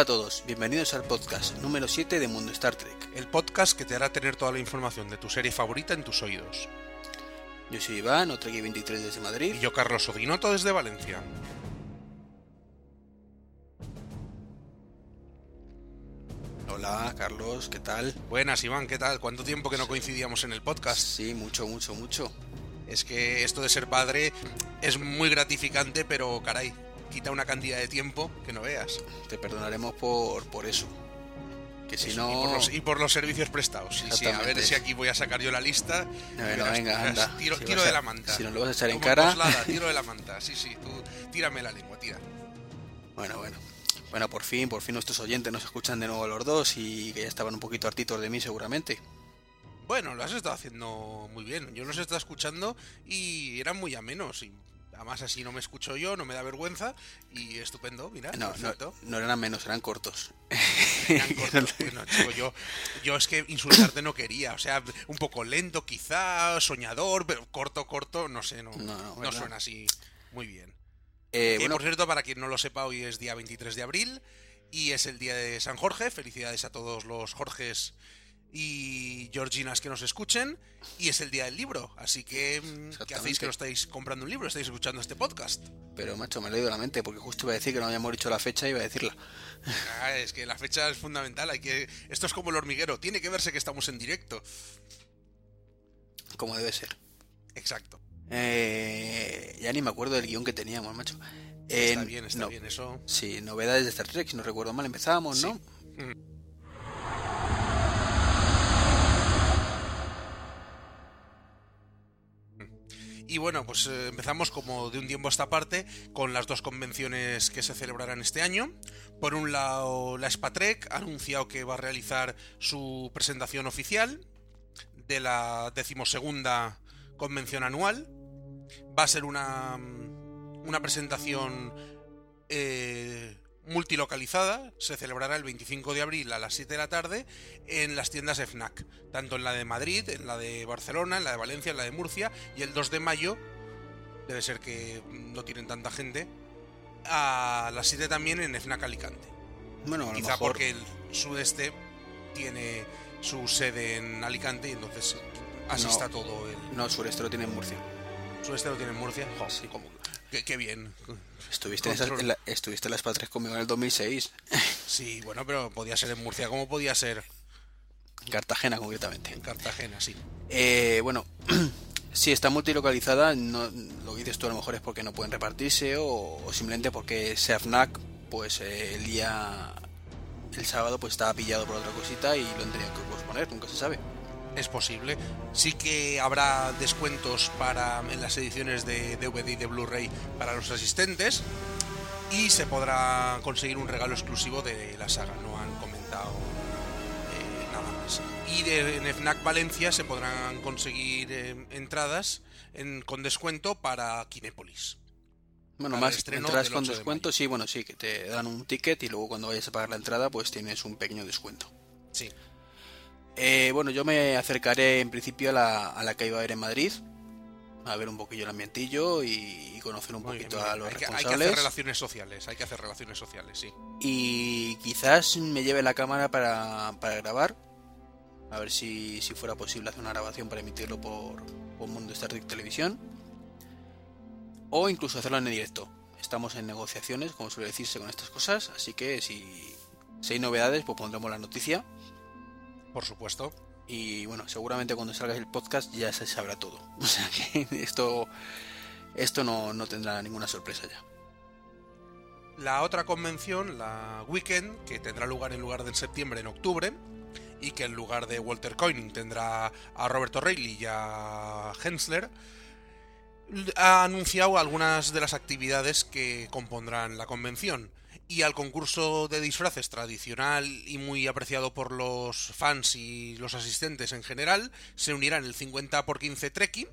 Hola a todos, bienvenidos al podcast número 7 de Mundo Star Trek. El podcast que te hará tener toda la información de tu serie favorita en tus oídos. Yo soy Iván, Otreki 23 desde Madrid. Y yo Carlos Odinoto desde Valencia. Hola Carlos, ¿qué tal? Buenas Iván, ¿qué tal? ¿Cuánto tiempo que no coincidíamos en el podcast? Sí, mucho, mucho, mucho. Es que esto de ser padre es muy gratificante, pero caray, quita una cantidad de tiempo que no veas. Te perdonaremos por, por eso. Que si Eso, no... y, por los, y por los servicios prestados. Sí, a ver si aquí voy a sacar yo la lista. No, no, venga, anda. Tiro, Si tiro vas de a- la manta. si nos lo vas a echar en cara- Coslada, tiro de la manta. Sí, sí, tú tírame la lengua, tira. Bueno, bueno. Bueno, por fin, por fin nuestros oyentes nos escuchan de nuevo a los dos y que ya estaban un poquito hartitos de mí seguramente. Bueno, lo has estado haciendo muy bien. Yo los he estado escuchando y eran muy amenos. Y además así no me escucho yo, no me da vergüenza. Y estupendo, mira, No, no, eran menos, eran cortos. Eran cortos. Bueno, chico, yo, yo es que insultarte no quería. O sea, un poco lento quizá, soñador, pero corto, corto, no sé, no, No, suena así muy bien. Eh, bueno, por cierto, para quien no lo sepa, hoy es día 23 de abril y es el día de San Jorge. Felicidades a todos los Jorges y Georginas que nos escuchen. Y es el día del libro. Así que, mm, ¿qué hacéis que no estáis comprando un libro? ¿Estáis escuchando este podcast? pero macho, me lo he ido la mente porque justo iba a decir que no habíamos dicho la fecha y iba a decirla. Ah, es que la fecha es fundamental. Hay que... Esto es como el hormiguero. Tiene que verse que estamos en directo. Como debe ser. Exacto. Eh, ya ni me acuerdo del guion que teníamos, macho. Está Eh, bien, está no, bien eso. Sí, novedades de Star Trek, si no recuerdo mal, empezábamos, Sí. ¿no? Y bueno, pues eh, empezamos como de un tiempo a esta parte con las dos convenciones que se celebrarán este año. Por un lado, la Spatrek ha anunciado que va a realizar su presentación oficial de la decimosegunda convención anual. Va a ser una, una presentación eh, multilocalizada. Se celebrará el 25 de abril a las 7 de la tarde en las tiendas FNAC, tanto en la de Madrid, en la de Barcelona, en la de Valencia, en la de Murcia y el 2 de mayo, debe ser que no tienen tanta gente, a las 7 también en FNAC Alicante. Bueno, a Quizá mejor. porque el sudeste tiene su sede en Alicante y entonces así No. está todo el No, el sureste lo tiene en Murcia. sudeste lo tiene en Murcia. Jo, Sí. cómo- qué, qué bien. Estuviste en, la, estuviste en las Patres conmigo en el 2006. Sí, bueno, pero podía ser en Murcia, como podía ser En Cartagena, concretamente. en Cartagena, sí. Eh, bueno, si está multilocalizada, no, lo que dices tú a lo mejor es porque no pueden repartirse o, o simplemente porque SEAFNAC, pues eh, el día, el sábado, pues estaba pillado por otra cosita y lo han tenido que posponer, nunca se sabe. Es posible. Sí que habrá descuentos para en las ediciones de DVD y de Blu-ray para los asistentes y se podrá conseguir un regalo exclusivo de la saga. No han comentado eh, nada más. Y de, en FNAC Valencia se podrán conseguir eh, entradas en- con descuento para Kinépolis. Bueno, más entradas con 8 de descuento, sí, bueno, sí, que te dan un ticket y luego cuando vayas a pagar la entrada, pues tienes un pequeño descuento. Sí. Eh, bueno, yo me acercaré en principio a la, a la que iba a haber en Madrid, a ver un poquillo el ambientillo y, y conocer un Muy poquito a los hay, que, hay que responsables. hacer relaciones sociales. Hay que hacer relaciones sociales, sí. Y quizás me lleve la cámara para, para grabar. A ver si, si fuera posible hacer una grabación para emitirlo por, por Mundo Star Trek Televisión. O incluso hacerlo en directo. Estamos en negociaciones, como suele decirse con estas cosas. Así que si, si hay novedades, pues pondremos la noticia. Por supuesto. Y bueno, seguramente cuando salga el podcast ya se sabrá todo. O sea que esto, esto no, no tendrá ninguna sorpresa ya. La otra convención, la Weekend, que tendrá lugar en lugar de en septiembre, en octubre, y que en lugar de Walter Koenig tendrá a Roberto Reilly y a Hensler, ha anunciado algunas de las actividades que compondrán la convención. Y al concurso de disfraces tradicional y muy apreciado por los fans y los asistentes en general, se unirán el 50 por 15 Trekkie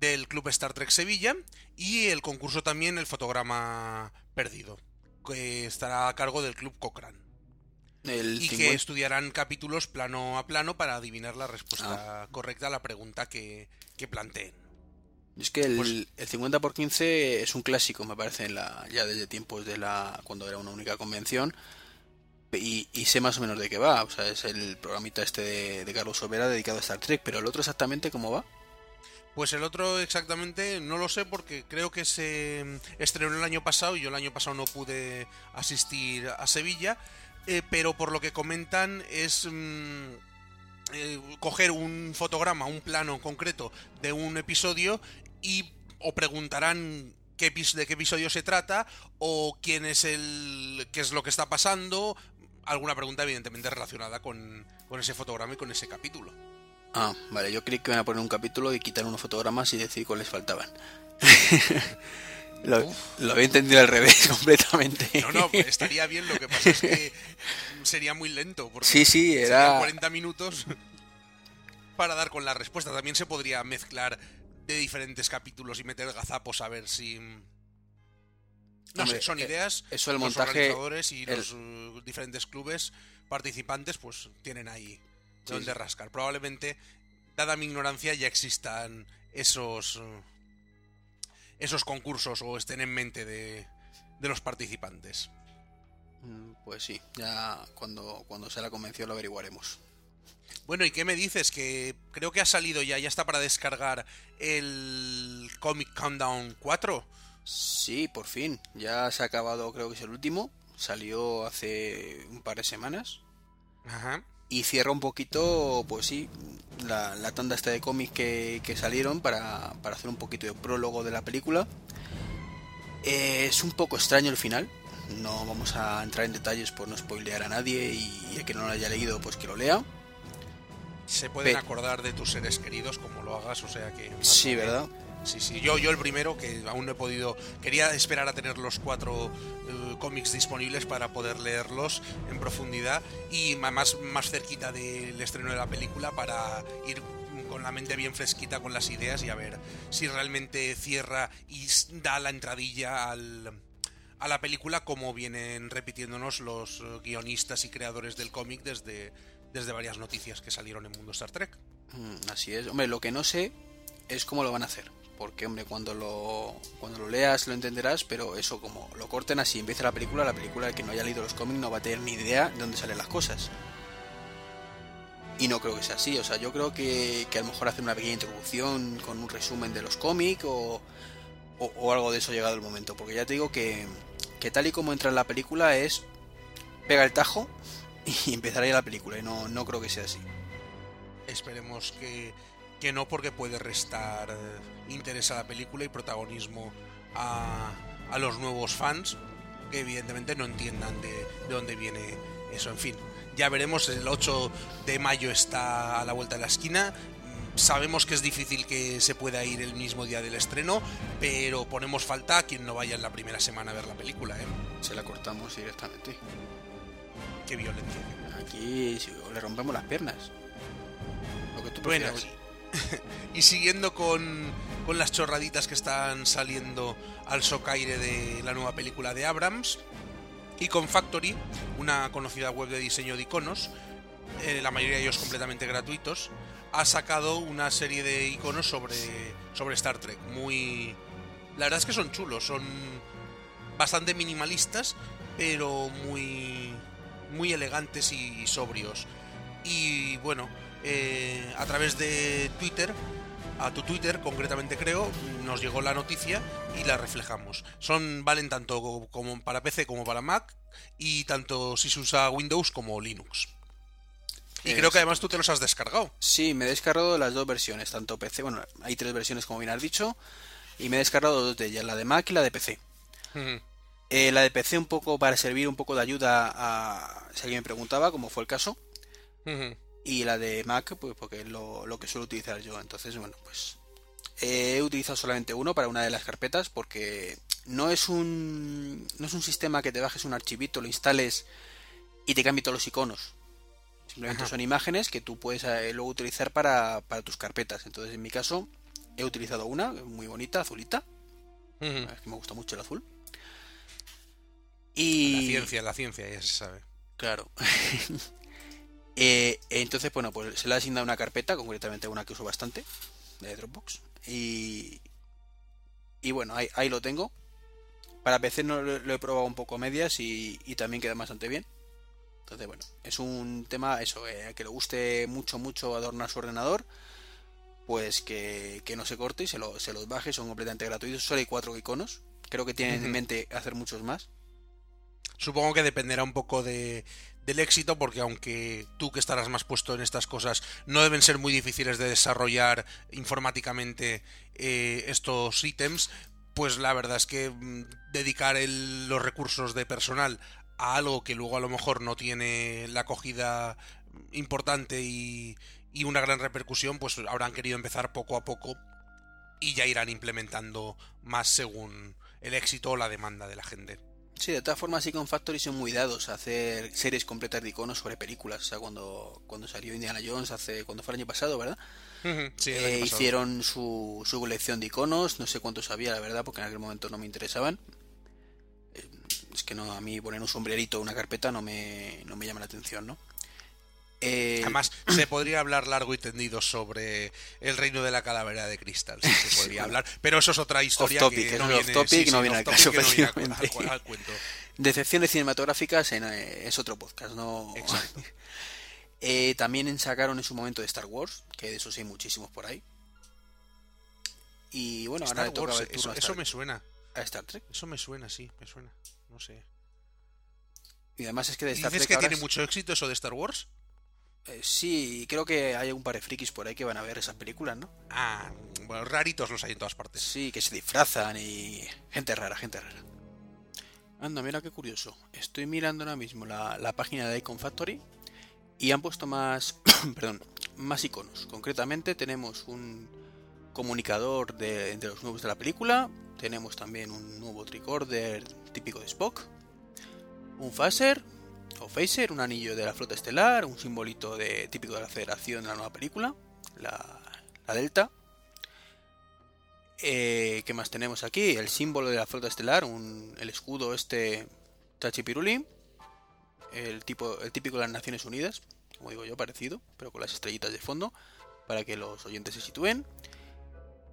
del Club Star Trek Sevilla y el concurso también el fotograma perdido, que estará a cargo del Club Cochrane. El Y que 50 estudiarán capítulos plano a plano para adivinar la respuesta Ah. correcta a la pregunta que, que planteen. Es que el, Pues- el 50 por 15 es un clásico, me parece, en la, ya desde tiempos de la cuando era una única convención. Y, y sé más o menos de qué va. O sea, es el programita este de, de Carlos Sobera dedicado a Star Trek. Pero el otro exactamente cómo va. Pues el otro exactamente no lo sé porque creo que se estrenó el año pasado y yo el año pasado no pude asistir a Sevilla, eh, pero por lo que comentan es mm, eh, coger un fotograma, un plano concreto de un episodio y o preguntarán qué de qué episodio se trata o quién es el qué es lo que está pasando, alguna pregunta evidentemente relacionada con, con ese fotograma y con ese capítulo. Ah, vale, yo creí que iban a poner un capítulo y quitar unos fotogramas y decir cuáles faltaban. lo, lo había entendido al revés completamente. No, no, pues estaría bien, lo que pasa es que sería muy lento. Porque Sí, sí, era. 40 minutos para dar con la respuesta. También se podría mezclar de diferentes capítulos y meter gazapos a ver si... No Hombre, sé, son eh, ideas. eso el los montaje, organizadores y el- los uh, diferentes clubes participantes pues tienen ahí Sí, donde sí. rascar. Probablemente, dada mi ignorancia, ya existan esos... esos concursos o estén en mente de, de los participantes. Mm, Pues sí, ya cuando, cuando sea la convención lo averiguaremos. Bueno, ¿y qué me dices? Que creo que ha salido ya, ya está para descargar el Comic Countdown 4. Sí, por fin. Ya se ha acabado, creo que es el último. Salió hace un par de semanas. Ajá. Y cierra un poquito, pues sí, la, la tanda esta de cómics que, que salieron para, para hacer un poquito de prólogo de la película. Eh, es un poco extraño el final. No vamos a entrar en detalles por no spoilear a nadie y, el que no lo haya leído, pues que lo lea. Se pueden Pe- acordar de tus seres queridos como lo hagas, o sea que... Sí. ¿verdad? Sí, sí. Yo, yo el primero, que aún no he podido... Quería esperar a tener los cuatro eh, cómics disponibles para poder leerlos en profundidad y más, más cerquita del estreno de la película para ir con la mente bien fresquita con las ideas y a ver si realmente cierra y da la entradilla al, a la película como vienen repitiéndonos los eh, guionistas y creadores del cómic desde, desde varias noticias que salieron en Mundo Star Trek. Mm, Así es. Hombre, lo que no sé es cómo lo van a hacer. Porque, hombre, cuando lo, cuando lo leas lo entenderás, pero eso, como lo corten así, empieza la película, la película, el que no haya leído los cómics no va a tener ni idea de dónde salen las cosas. Y no creo que sea así, o sea, yo creo que, que a lo mejor hacer una pequeña introducción con un resumen de los cómics o, o, algo de eso llegado el momento. Porque ya te digo que, que tal y como entra en la película es pega el tajo y empezará la película. Y no, no creo que sea así. Esperemos que, que no, porque puede restar interés a la película y protagonismo a, a los nuevos fans, que evidentemente no entiendan de, de dónde viene eso. En fin, ya veremos, el 8 de mayo está a la vuelta de la esquina. Mm, Sabemos que es difícil que se pueda ir el mismo día del estreno, pero ponemos falta a quien no vaya en la primera semana a ver la película, ¿eh? Se la cortamos directamente. Qué violencia. Aquí si- le rompemos las piernas. Lo que tú Bueno, prefieras. y siguiendo con, con las chorraditas que están saliendo al socaire de la nueva película de Abrams, y con Factory, una conocida web de diseño de iconos, eh, la mayoría de ellos completamente gratuitos, ha sacado una serie de iconos sobre, sobre Star Trek. Muy. La verdad es que son chulos, son bastante minimalistas, pero muy. muy elegantes y sobrios. Y bueno, eh, a través de Twitter, a tu Twitter concretamente creo, nos llegó la noticia y la reflejamos. Son valen tanto como para PC como para Mac y tanto si se usa Windows como Linux. Y creo que además tú te los has descargado. Sí, me he descargado las dos versiones, tanto PC, bueno, hay tres versiones como bien has dicho, y me he descargado dos de ellas, la de Mac y la de PC. Eh, la de PC un poco para servir un poco de ayuda a si alguien me preguntaba, como fue el caso, Ujú. Y la de Mac, pues porque es lo, lo que suelo utilizar yo. Entonces, bueno, pues he utilizado solamente uno para una de las carpetas porque no es un no es un sistema que te bajes un archivito, lo instales y te cambie todos los iconos. Simplemente Ajá. son imágenes que tú puedes eh, luego utilizar para, para tus carpetas. Entonces, en mi caso, he utilizado una muy bonita, azulita. Ujú. Es que me gusta mucho el azul. La Y ciencia, la ciencia, ya se sabe. Claro. Eh, entonces, bueno, pues se le ha asignado una carpeta, concretamente una que uso bastante, de Dropbox. Y, Y bueno, ahí, ahí lo tengo. Para PC no lo, lo he probado un poco a medias y, y también queda bastante bien. Entonces, bueno, es un tema, eso, eh, que le guste mucho, mucho adornar su ordenador, pues que, que no se corte y se, lo, se los baje, son completamente gratuitos. Solo hay cuatro iconos. Creo que tienen en mente hacer muchos más. Supongo que dependerá un poco de, del éxito, porque aunque tú que estarás más puesto en estas cosas, no deben ser muy difíciles de desarrollar informáticamente eh, estos ítems, pues la verdad es que mm, dedicar los recursos de personal a algo que luego a lo mejor no tiene la acogida importante y, y una gran repercusión, pues habrán querido empezar poco a poco y ya irán implementando más según el éxito o la demanda de la gente. Sí, de todas formas, sí con Factory son muy dados a hacer series completas de iconos sobre películas. O sea, cuando, cuando salió Indiana Jones, hace cuando fue el año pasado, ¿verdad? Sí, el Eh, pasado. hicieron su, su colección de iconos, no sé cuántos había, la verdad, porque en aquel momento no me interesaban. Eh, Es que no, a mí poner un sombrerito o una carpeta no me, no me llama la atención, ¿no? Eh, Además, se podría hablar largo y tendido sobre el reino de la calavera de cristal. sí, se podría hablar, pero eso es otra historia topic, que no viene, topic, sí, no viene al caso, no viene al al, cuento. Decepciones cinematográficas en, eh, es otro podcast, ¿no? Exacto. Eh, también sacaron en su momento de Star Wars, que de eso sí hay muchísimos por ahí. Y bueno, ahora Star toca Wars, el turno eso, a, eso me suena. a Star Trek. Eso me suena, sí, me suena. No sé. Y además es que de ¿Y Star ¿Dices Trek que ahora tiene es- mucho éxito eso de Star Wars? Eh, sí, creo que hay un par de frikis por ahí que van a ver esas películas, ¿no? Ah, bueno, raritos los hay en todas partes. Sí, que se disfrazan y... Gente rara, gente rara. Anda, mira qué curioso. Estoy mirando ahora mismo la, la página de Icon Factory y han puesto más... perdón, más iconos. Concretamente tenemos un comunicador de, de los nuevos de la película. Tenemos también un nuevo tricorder típico de Spock. Un phaser o phaser, un anillo de la flota estelar, un simbolito de, típico de la federación de la nueva película, la, Delta. Eh, ¿Qué más tenemos aquí? El símbolo de la flota estelar, un, el escudo este Tachipiruli, el, tipo, el típico de las Naciones Unidas, como digo yo, parecido, pero con las estrellitas de fondo, para que los oyentes se sitúen.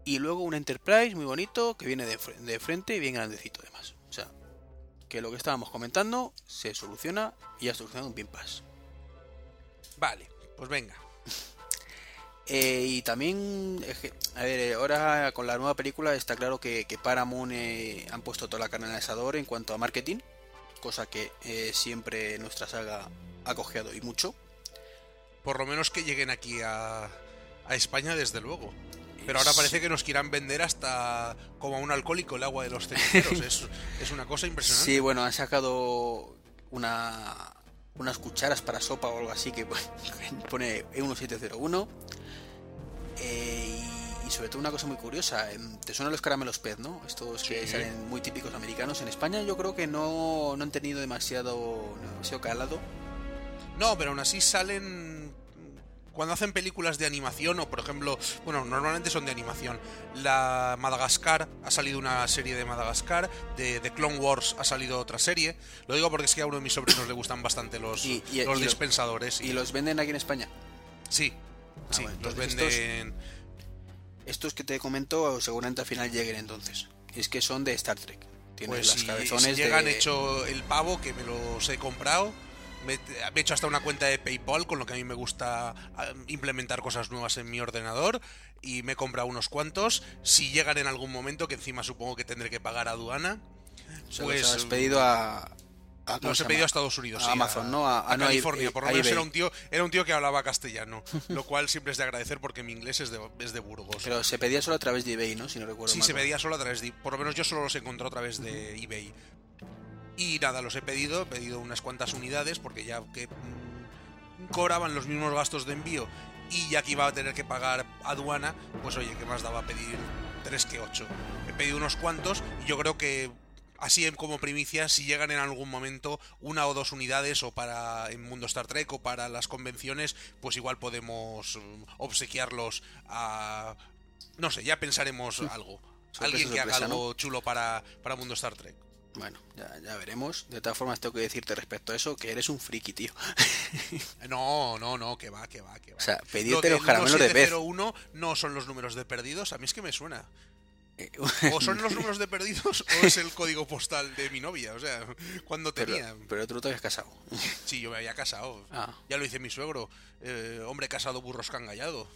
Y luego un Enterprise muy bonito, que viene de, de frente y bien grandecito además. Que lo que estábamos comentando se soluciona y ya solucionado un pin pass. Vale, pues venga. Eh, y también, a ver, ahora con la nueva película está claro que, que Paramount eh, han puesto toda la carne en el asador en cuanto a marketing, cosa que eh, siempre nuestra saga ha cojeado y mucho. Por lo menos que lleguen aquí a, a España, desde luego. Pero ahora parece que nos quieran vender hasta como a un alcohólico el agua de los ceniceros. es, es una cosa impresionante. Sí, bueno, han sacado una, unas cucharas para sopa o algo así que pone E1701. Eh, y, y sobre todo una cosa muy curiosa, em, te suenan los caramelos pez, ¿no? Estos que Sí. salen muy típicos americanos. En España yo creo que no, no han tenido demasiado, demasiado calado. No, pero aún así salen cuando hacen películas de animación o por ejemplo, bueno, normalmente son de animación. La Madagascar ha salido una serie de Madagascar, de, de Clone Wars ha salido otra serie. Lo digo porque es que a uno de mis sobrinos le gustan bastante los, Y- y- los y lo- dispensadores. Y los venden aquí en España. Sí, Ah, sí, bueno, los venden. Estos que te comento seguramente al final lleguen entonces. Es que son de Star Trek. Tienen Pues las si, cabezones si llegan de... hecho el pavo, que me los he comprado. Me, he hecho hasta una cuenta de PayPal, con lo que a mí me gusta ah, implementar cosas nuevas en mi ordenador. Y me he comprado unos cuantos. Si llegan en algún momento, que encima supongo que tendré que pagar aduana, se los pues, has pedido a... a- ¿cómo los he pedido a? Estados Unidos. A sí, Amazon, ¿no? A- A, no, California. Por lo menos era un, tío, era un tío que hablaba castellano. lo cual siempre es de agradecer porque mi inglés es de, es de Burgos. Pero se pedía solo a través de eBay, ¿no? Si no recuerdo Sí, mal. se pedía solo a través de... Por lo menos yo solo los encontré a través de eBay. Y nada, los he pedido, he pedido unas cuantas unidades porque ya que mm, cobraban los mismos gastos de envío y ya que iba a tener que pagar aduana, pues oye, ¿qué más daba pedir 3 que 8? He pedido unos cuantos y yo creo que así como primicia, si llegan en algún momento una o dos unidades o para en Mundo Star Trek o para las convenciones, pues igual podemos mm, obsequiarlos a... No sé, ya pensaremos algo. Alguien que haga algo chulo para, para Mundo Star Trek. Bueno, ya, ya veremos. De todas formas, tengo que decirte respecto a eso que eres un friki, tío. No, no, no, que va, que va, que va. O sea, Lo pedirte los del caramelos de pez. 1701 no son los números de perdidos, a mí es que me suena. Eh, O son los números de perdidos o es el código postal de mi novia. O sea, cuando pero, tenía. pero tú no te habías casado. Sí, yo me había casado. Ah. Ya lo hice mi suegro. Eh, hombre casado, burros cangallado.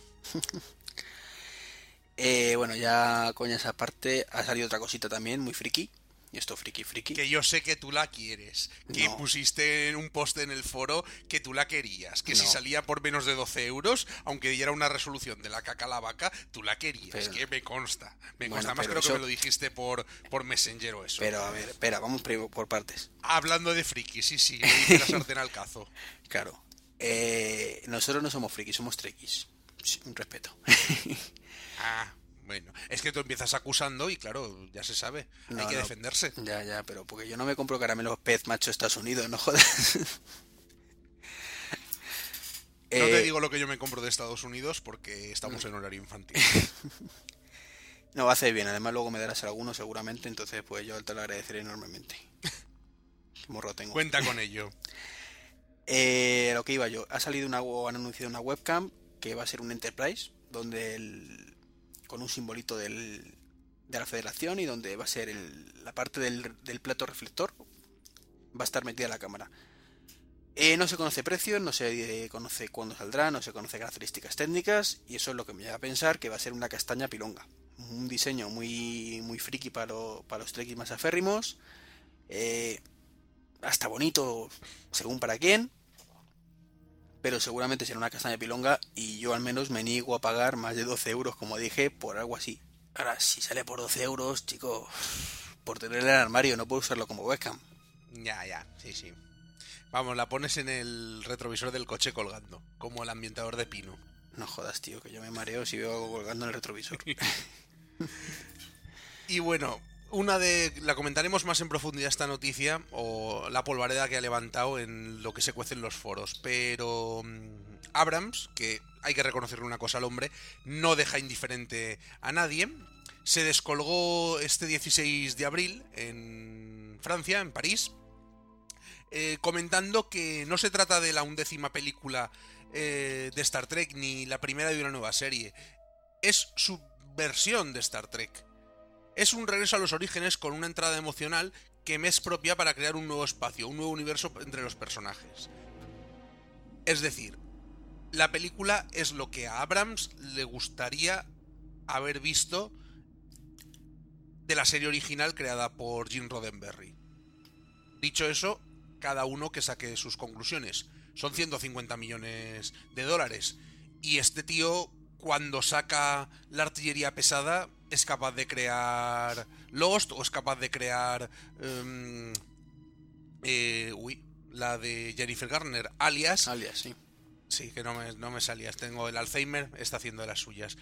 Eh, bueno, ya coña esa parte, ha salido otra cosita también, muy friki. Y esto friki, friki. Que yo sé que tú la quieres. Que No. pusiste en un post en el foro que tú la querías. Que si salía por menos de 12 euros, aunque diera una resolución de la caca a la vaca, tú la querías. Pero- que me consta. Me Bueno, consta más, creo que me lo dijiste por, por Messenger o eso. Pero a ver, espera, vamos por partes. Hablando de friki, sí, sí, le la sartén al cazo. Claro. Eh, nosotros no somos frikis, somos trekkies. Sí, Un respeto. Ah, bueno. Es que tú empiezas acusando y claro, ya se sabe. Hay que no. defenderse. ya, ya, pero porque yo no me compro caramelos pez macho Estados Unidos, no jodas. No te Eh, digo lo que yo me compro de Estados Unidos porque estamos en horario infantil. No, hace bien, además luego me darás alguno seguramente, entonces pues yo te lo agradeceré enormemente. Qué morro tengo. Cuenta con ello. Eh, lo que iba yo, ha salido una, o han anunciado una webcam que va a ser un Enterprise, donde el, con un simbolito del, de la federación y donde va a ser el- la parte del, plato reflector, va a estar metida la cámara. Eh, no se conoce precio, no se eh, conoce cuándo saldrá, no se conoce características técnicas y eso es lo que me lleva a pensar que va a ser una castaña pilonga. Un diseño muy, muy friki para, lo- para los trekkies más aférrimos. Eh, hasta bonito según para quién. Pero seguramente será una castaña pilonga y yo al menos me niego a pagar más de 12 euros, como dije, por algo así. Ahora, si sale por 12 euros, chico, por tener el armario, no puedo usarlo como webcam. Ya, ya, sí, sí. Vamos, la pones en el retrovisor del coche colgando, como el ambientador de pino. No jodas, tío, que yo me mareo si veo algo colgando en el retrovisor. Y bueno, una de. La comentaremos más en profundidad esta noticia, o la polvareda que ha levantado en lo que se cuece en los foros. Pero. mm, Abrams, que hay que reconocerle una cosa al hombre, no deja indiferente a nadie. Se descolgó este 16 de abril en Francia, en París, eh, comentando que no se trata de la undécima película eh, de Star Trek ni la primera de una nueva serie. Es su versión de Star Trek. Es un regreso a los orígenes con una entrada emocional que me es propia para crear un nuevo espacio, un nuevo universo entre los personajes. Es decir, la película es lo que a Abrams le gustaría haber visto de la serie original creada por Jim Roddenberry. Dicho eso, cada uno que saque sus conclusiones. Son 150 millones de dólares. Y este tío, cuando saca la artillería pesada, es capaz de crear Lost o es capaz de crear... em, eh, uy, la de Jennifer Garner, alias... Alias, sí. Sí, que no me, no me salías. Tengo el Alzheimer, está haciendo de las suyas.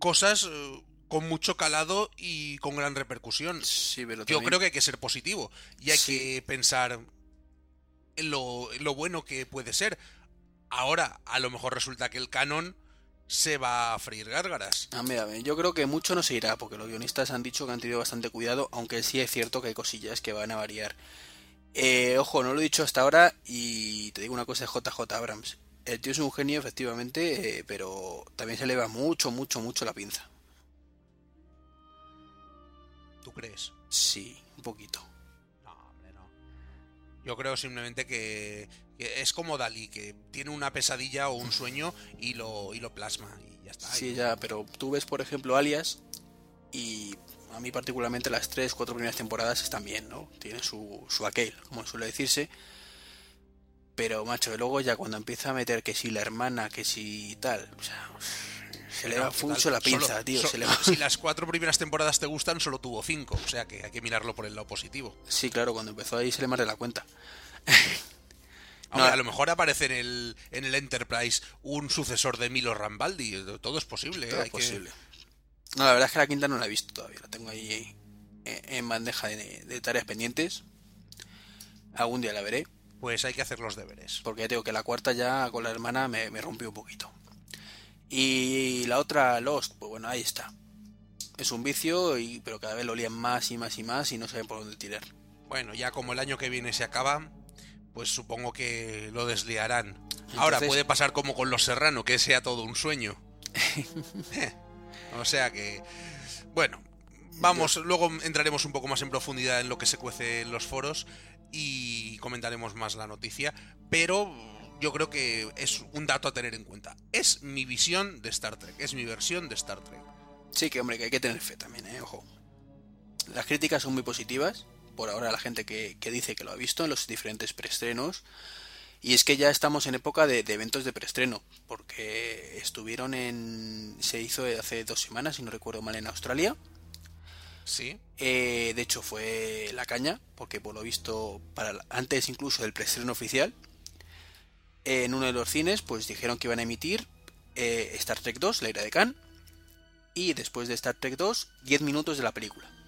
Cosas eh, con mucho calado y con gran repercusión. Sí, pero Yo creo que hay que ser positivo y hay Sí. que pensar en lo, en lo bueno que puede ser. Ahora, a lo mejor resulta que el canon se va a freír gárgaras. A ver, a ver, yo creo que mucho no se irá, porque los guionistas han dicho que han tenido bastante cuidado, aunque sí es cierto que hay cosillas que van a variar. Eh, ojo, no lo he dicho hasta ahora y te digo una cosa de JJ Abrams. El tío es un genio, efectivamente, eh, pero también se le va mucho, mucho, mucho la pinza. ¿Tú crees? Sí, un poquito. No, hombre, no. Yo creo simplemente que, que es como Dalí, que tiene una pesadilla o un sueño y lo, y lo plasma y ya está. Sí, Y- ya, pero tú ves, por ejemplo, Alias y a mí particularmente las tres, cuatro primeras temporadas están bien, ¿no? Tiene su, su aquel, como suele decirse. Pero, macho, luego ya cuando empieza a meter que si la hermana, que si tal, o sea, se le va mucho la pinza, Solo- tío. so- se le va- Si las cuatro primeras temporadas te gustan, solo tuvo cinco. O sea que hay que mirarlo por el lado positivo. Sí, claro, cuando empezó ahí se le más de la cuenta. No. a lo mejor aparece en el, en el Enterprise un sucesor de Milo Rambaldi. Todo es posible. ¿eh? Todo Hay es que- posible. No, la verdad es que la quinta no la he visto todavía. La tengo ahí eh, en bandeja de, de tareas pendientes. Algún día la veré. Pues hay que hacer los deberes. Porque ya tengo que la cuarta ya con la hermana me, me rompió un poquito. Y la otra, Lost, pues bueno, ahí está. Es un vicio, y, pero cada vez lo lían más y más y más y no saben por dónde tirar. Bueno, ya como el año que viene se acaba, pues supongo que lo desliarán. Ahora puede pasar como con Los Serrano, que sea todo un sueño. o sea que... Bueno, Vamos, luego entraremos un poco más en profundidad en lo que se cuece en los foros y comentaremos más la noticia, pero yo creo que es un dato a tener en cuenta. Es mi visión de Star Trek, es mi versión de Star Trek. Sí, que hombre, que hay que tener fe también, ¿eh? Ojo. Las críticas son muy positivas, por ahora la gente que, que dice que lo ha visto en los diferentes preestrenos. Y es que ya estamos en época de, de, eventos de preestreno, porque estuvieron en... se hizo hace dos semanas, si no recuerdo mal, en Australia. Sí. Eh, de hecho fue la caña, porque por lo visto, para antes incluso del preestreno oficial, en uno de los cines, pues dijeron que iban a emitir eh, Star Trek 2, la ira de Khan, y después de Star Trek 2, 10 minutos de la película.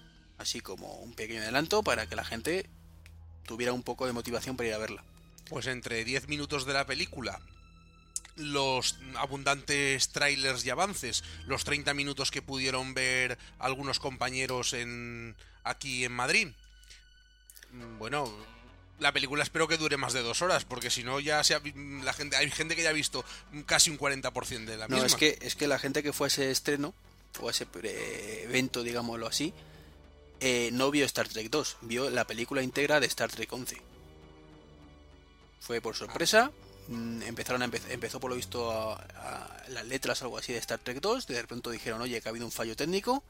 Así como un pequeño adelanto para que la gente tuviera un poco de motivación para ir a verla. Pues entre 10 minutos de la película, los abundantes trailers y avances, los 30 minutos que pudieron ver algunos compañeros en aquí en Madrid. Bueno, la película espero que dure más de dos horas, porque si no ya se ha, la gente hay gente que ya ha visto casi un 40% de la misma. No, es que es que la gente que fue a ese estreno o a ese evento, digámoslo así, eh, no vio Star Trek 2, vio la película íntegra de Star Trek 11. Fue por sorpresa, mm, empezaron a empe empezó por lo visto a, a las letras algo así de Star Trek 2, de repente dijeron, oye, que ha habido un fallo técnico,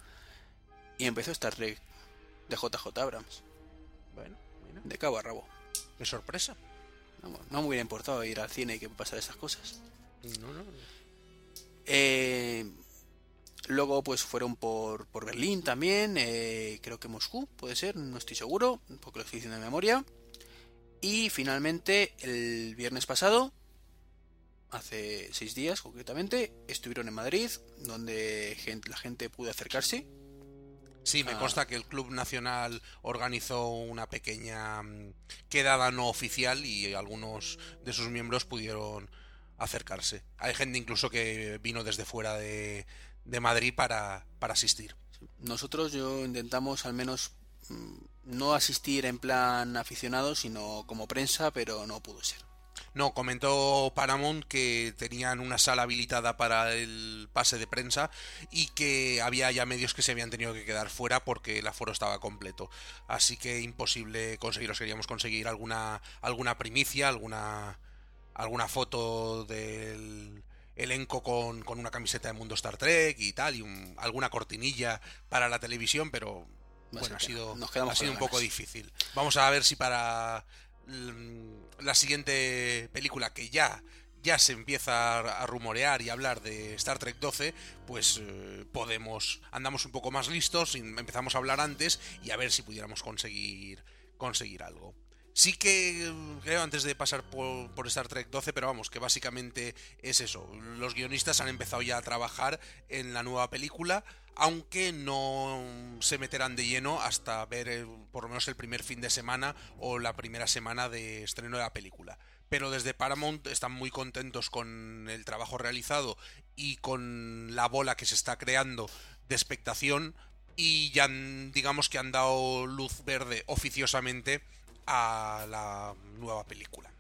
y empezó Star Trek de JJ Abrams. Bueno, mira. De cabo a rabo. Qué sorpresa. No, no me hubiera importado ir al cine y que pasara esas cosas. No, no. Eh, luego pues fueron por, por Berlín también, eh, creo que Moscú, puede ser, no estoy seguro, porque lo estoy diciendo de memoria. Y finalmente el viernes pasado, hace seis días concretamente, estuvieron en Madrid, donde gente, la gente pudo acercarse. Sí, me Ah. consta que el Club Nacional organizó una pequeña mm, quedada no oficial y algunos de sus miembros pudieron acercarse. Hay gente incluso que vino desde fuera de, de Madrid para, para asistir. Nosotros yo intentamos al menos mm, no asistir en plan aficionado, sino como prensa, pero no pudo ser. No, comentó Paramount que tenían una sala habilitada para el pase de prensa y que había ya medios que se habían tenido que quedar fuera porque el aforo estaba completo. Así que imposible conseguiros. Queríamos conseguir alguna, alguna primicia, alguna, alguna foto del elenco con, con una camiseta de Mundo Star Trek y tal, y un- alguna cortinilla para la televisión, pero bueno, ha sido, nos ha sido un poco difícil. Vamos a ver si para la siguiente película que ya ya se empieza a a rumorear y a hablar de Star Trek 12, pues eh, podemos andamos un poco más listos, y empezamos a hablar antes y a ver si pudiéramos conseguir conseguir algo. Sí que eh, creo antes de pasar por, por Star Trek 12, pero vamos, que básicamente es eso. Los guionistas han empezado ya a trabajar en la nueva película, aunque no se meterán de lleno hasta ver el- por lo menos el primer fin de semana o la primera semana de estreno de la película. Pero desde Paramount están muy contentos con el trabajo realizado y con la bola que se está creando de expectación y ya digamos que han dado luz verde oficiosamente a la nueva película.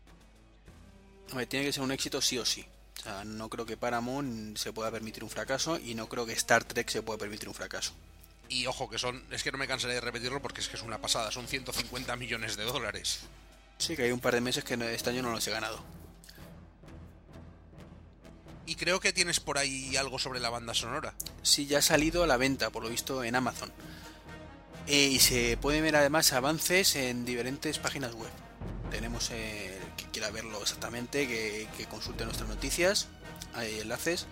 Hombre, tiene que ser un éxito sí o sí. O sea, no creo que Paramount se pueda permitir un fracaso y no creo que Star Trek se pueda permitir un fracaso. Y ojo, que son, es que no me cansaré de repetirlo porque es que es una pasada, son 150 millones de dólares. Sí, que hay un par de meses que este año no los he ganado. Y creo que tienes por ahí algo sobre la banda sonora. Sí, ya ha salido a la venta, por lo visto, en Amazon. Eh, y se pueden ver además avances en diferentes páginas web. Tenemos, eh, que quiera verlo exactamente, que, consulte nuestras noticias, hay enlaces.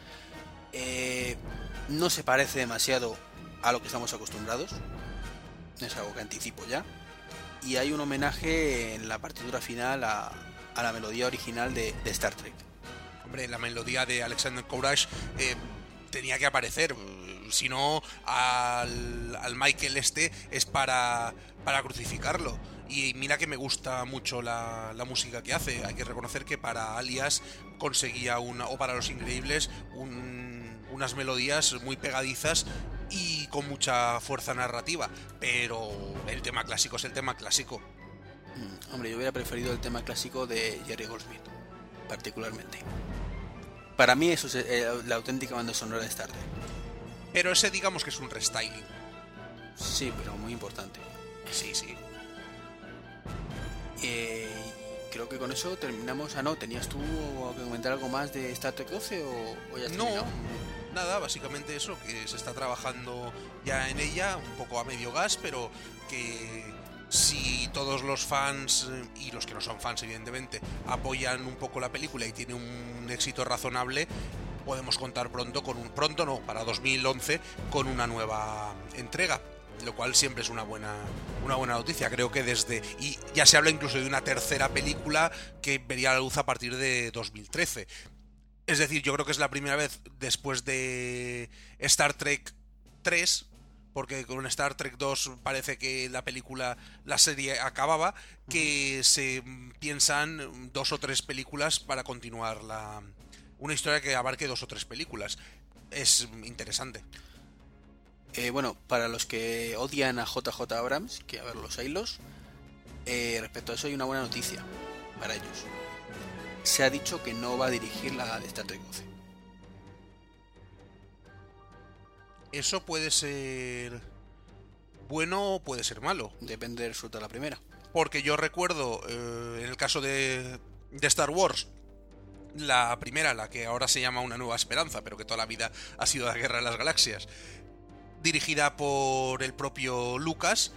Eh, no se parece demasiado a lo que estamos acostumbrados. Es algo que anticipo ya. Y hay un homenaje en la partitura final a, a la melodía original de, de Star Trek. Hombre, la melodía de Alexander Courage tenía que aparecer. Si no, al, al Michael este es para, para crucificarlo. Y mira que me gusta mucho la, la música que hace. Hay que reconocer que para Alias conseguía una, o para Los Increíbles, un- unas melodías muy pegadizas y con mucha fuerza narrativa. Pero el tema clásico es el tema clásico. Mm, Hombre, yo hubiera preferido el tema clásico de Jerry Goldsmith, particularmente. Para mí eso es eh, la auténtica banda sonora de Star Trek. Pero ese digamos que es un restyling. Sí, pero muy importante. Sí, sí. Eh, creo que con eso terminamos. Ah, no, ¿tenías tú que comentar algo más de Star Trek 12 o, o ya No, terminado? nada, básicamente eso, que se está trabajando ya en ella, un poco a medio gas, pero que si todos los fans eh, y los que no son fans, evidentemente, apoyan un poco la película y tiene un éxito razonable, podemos contar pronto con un pronto no, para 2011 con una nueva entrega lo cual siempre es una buena una buena noticia. Creo que desde y ya se habla incluso de una tercera película que vería la luz a partir de 2013. Es decir, yo creo que es la primera vez después de Star Trek 3 porque con Star Trek 2 parece que la película, la serie acababa, que se piensan dos o tres películas para continuar la una historia que abarque dos o tres películas. Es interesante. Eh, bueno, para los que odian a JJ Abrams, que a ver los hilos, eh, respecto a eso hay una buena noticia para ellos. Se ha dicho que no va a dirigir la de Star Trek 12. Eso puede ser bueno o puede ser malo. Depende del resultado de la primera. Porque yo recuerdo, eh, en el caso de, de Star Wars, la primera, la que ahora se llama Una Nueva Esperanza, pero que toda la vida ha sido la Guerra de las Galaxias, dirigida por el propio Lucas,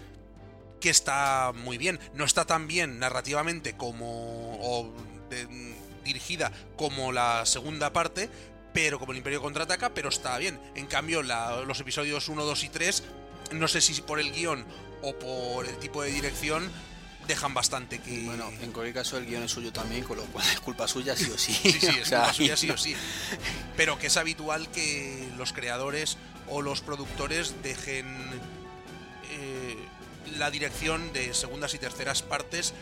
que está muy bien. No está tan bien narrativamente como. o de- dirigida como la segunda parte, pero como el Imperio contraataca, pero está bien. En cambio, la- los episodios 1, 2 y 3, no sé si por el guion o por el tipo de dirección, dejan bastante que. Bueno, en cualquier caso el guion es suyo también, con lo cual es culpa suya sí o sí. Sí, sí, O es sea, culpa suya sí no- o sí. Pero que es habitual que los creadores o los productores dejen eh, la dirección de segundas y terceras partes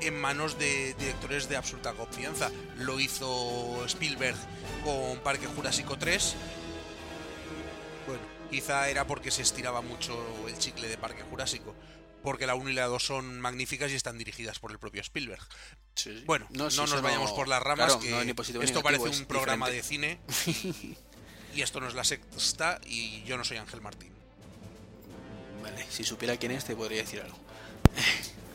en manos de directores de absoluta confianza. Lo hizo Spielberg con Parque Jurásico 3. Bueno, quizá era porque se estiraba mucho el chicle de Parque Jurásico. Porque la 1 y la 2 son magníficas y están dirigidas por el propio Spielberg. Sí, sí. Bueno, no, sí, nos vayamos por las ramas, claro, que no esto negativo, parece un programa diferente. de cine y esto no es la sexta y yo no soy Ángel Martín. Vale, si supiera quién es te podría decir algo.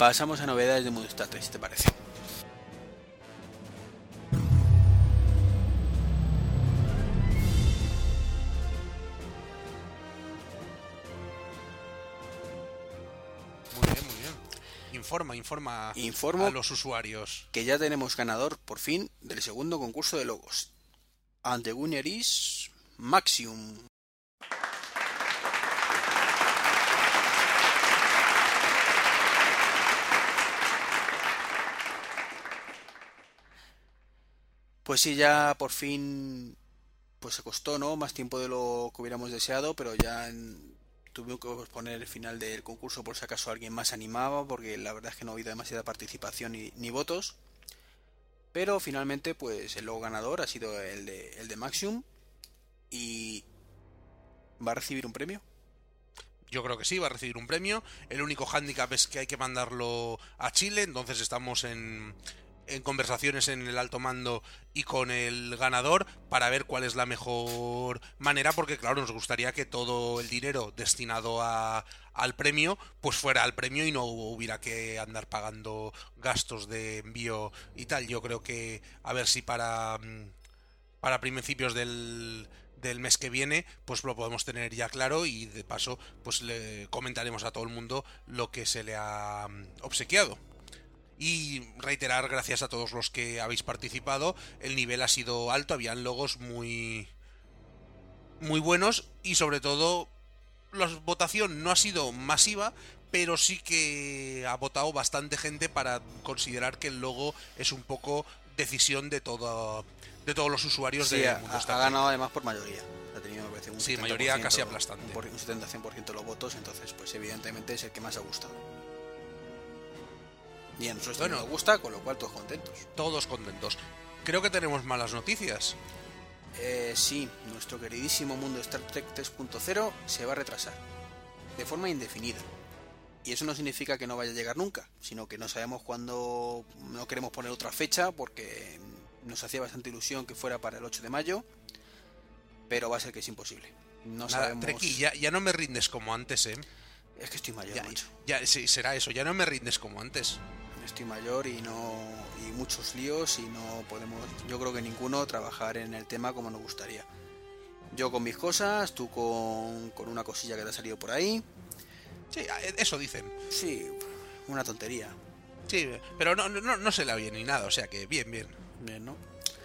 Pasamos a novedades de Mundo Star Trek, si te parece. Muy bien, muy bien. Informa, informa Informo a los usuarios. que ya tenemos ganador por fin del segundo concurso de logos. And the winner is Maxium. Pues sí, ya por fin pues se costó, ¿no? Más tiempo de lo que hubiéramos deseado, pero ya tuvimos que posponer el final del concurso por si acaso alguien más animaba, porque la verdad es que no ha habido demasiada participación ni, votos. Pero finalmente, pues el logo ganador ha sido el de, el de Maxium y va a recibir un premio. Yo creo que sí, va a recibir un premio. El único hándicap es que hay que mandarlo a Chile, entonces estamos en, en conversaciones en el alto mando y con el ganador para ver cuál es la mejor manera, porque claro, nos gustaría que todo el dinero destinado a, al premio, pues fuera al premio y no hubiera que andar pagando gastos de envío y tal. Yo creo que a ver si para, mm, para principios del, del mes que viene, pues lo podemos tener ya claro y de paso, pues le comentaremos a todo el mundo lo que se le ha mm, obsequiado. Y reiterar gracias a todos los que habéis participado. El nivel ha sido alto, habían logos muy muy buenos y sobre todo la votación no ha sido masiva, pero sí que ha votado bastante gente para considerar que el logo es un poco decisión de todo de todos los usuarios Sí, de ha, Mundo ha ganado además por mayoría. Ha tenido, me parece, un Sí, 70%, mayoría casi aplastante. Un, un 70-100% de los votos, entonces, pues evidentemente es el que más ha gustado. Y a nosotros Bueno. nos gusta, con lo cual todos contentos. Todos contentos. Creo que tenemos malas noticias. Eh, sí, nuestro queridísimo mundo Star Trek 3.0 se va a retrasar. De forma indefinida. Y eso no significa que no vaya a llegar nunca, sino que no sabemos cuándo, no queremos poner otra fecha porque nos hacía bastante ilusión que fuera para el 8 de mayo, pero va a ser que es imposible. No Nada, sabemos. Treki, ya, ya no me rindes como antes, ¿eh? Es que estoy mayor, Ya, macho. ya, sí, será eso, ya no me rindes como antes. Estoy mayor y no. y muchos líos y no podemos. Yo creo que ninguno trabajar en el tema como nos gustaría. Yo con mis cosas, tú con, con una cosilla que te ha salido por ahí. Sí, eso dicen. Sí, una tontería. Sí, pero no, no, no se la oye ni nada, o sea que bien, bien. Bien, ¿no?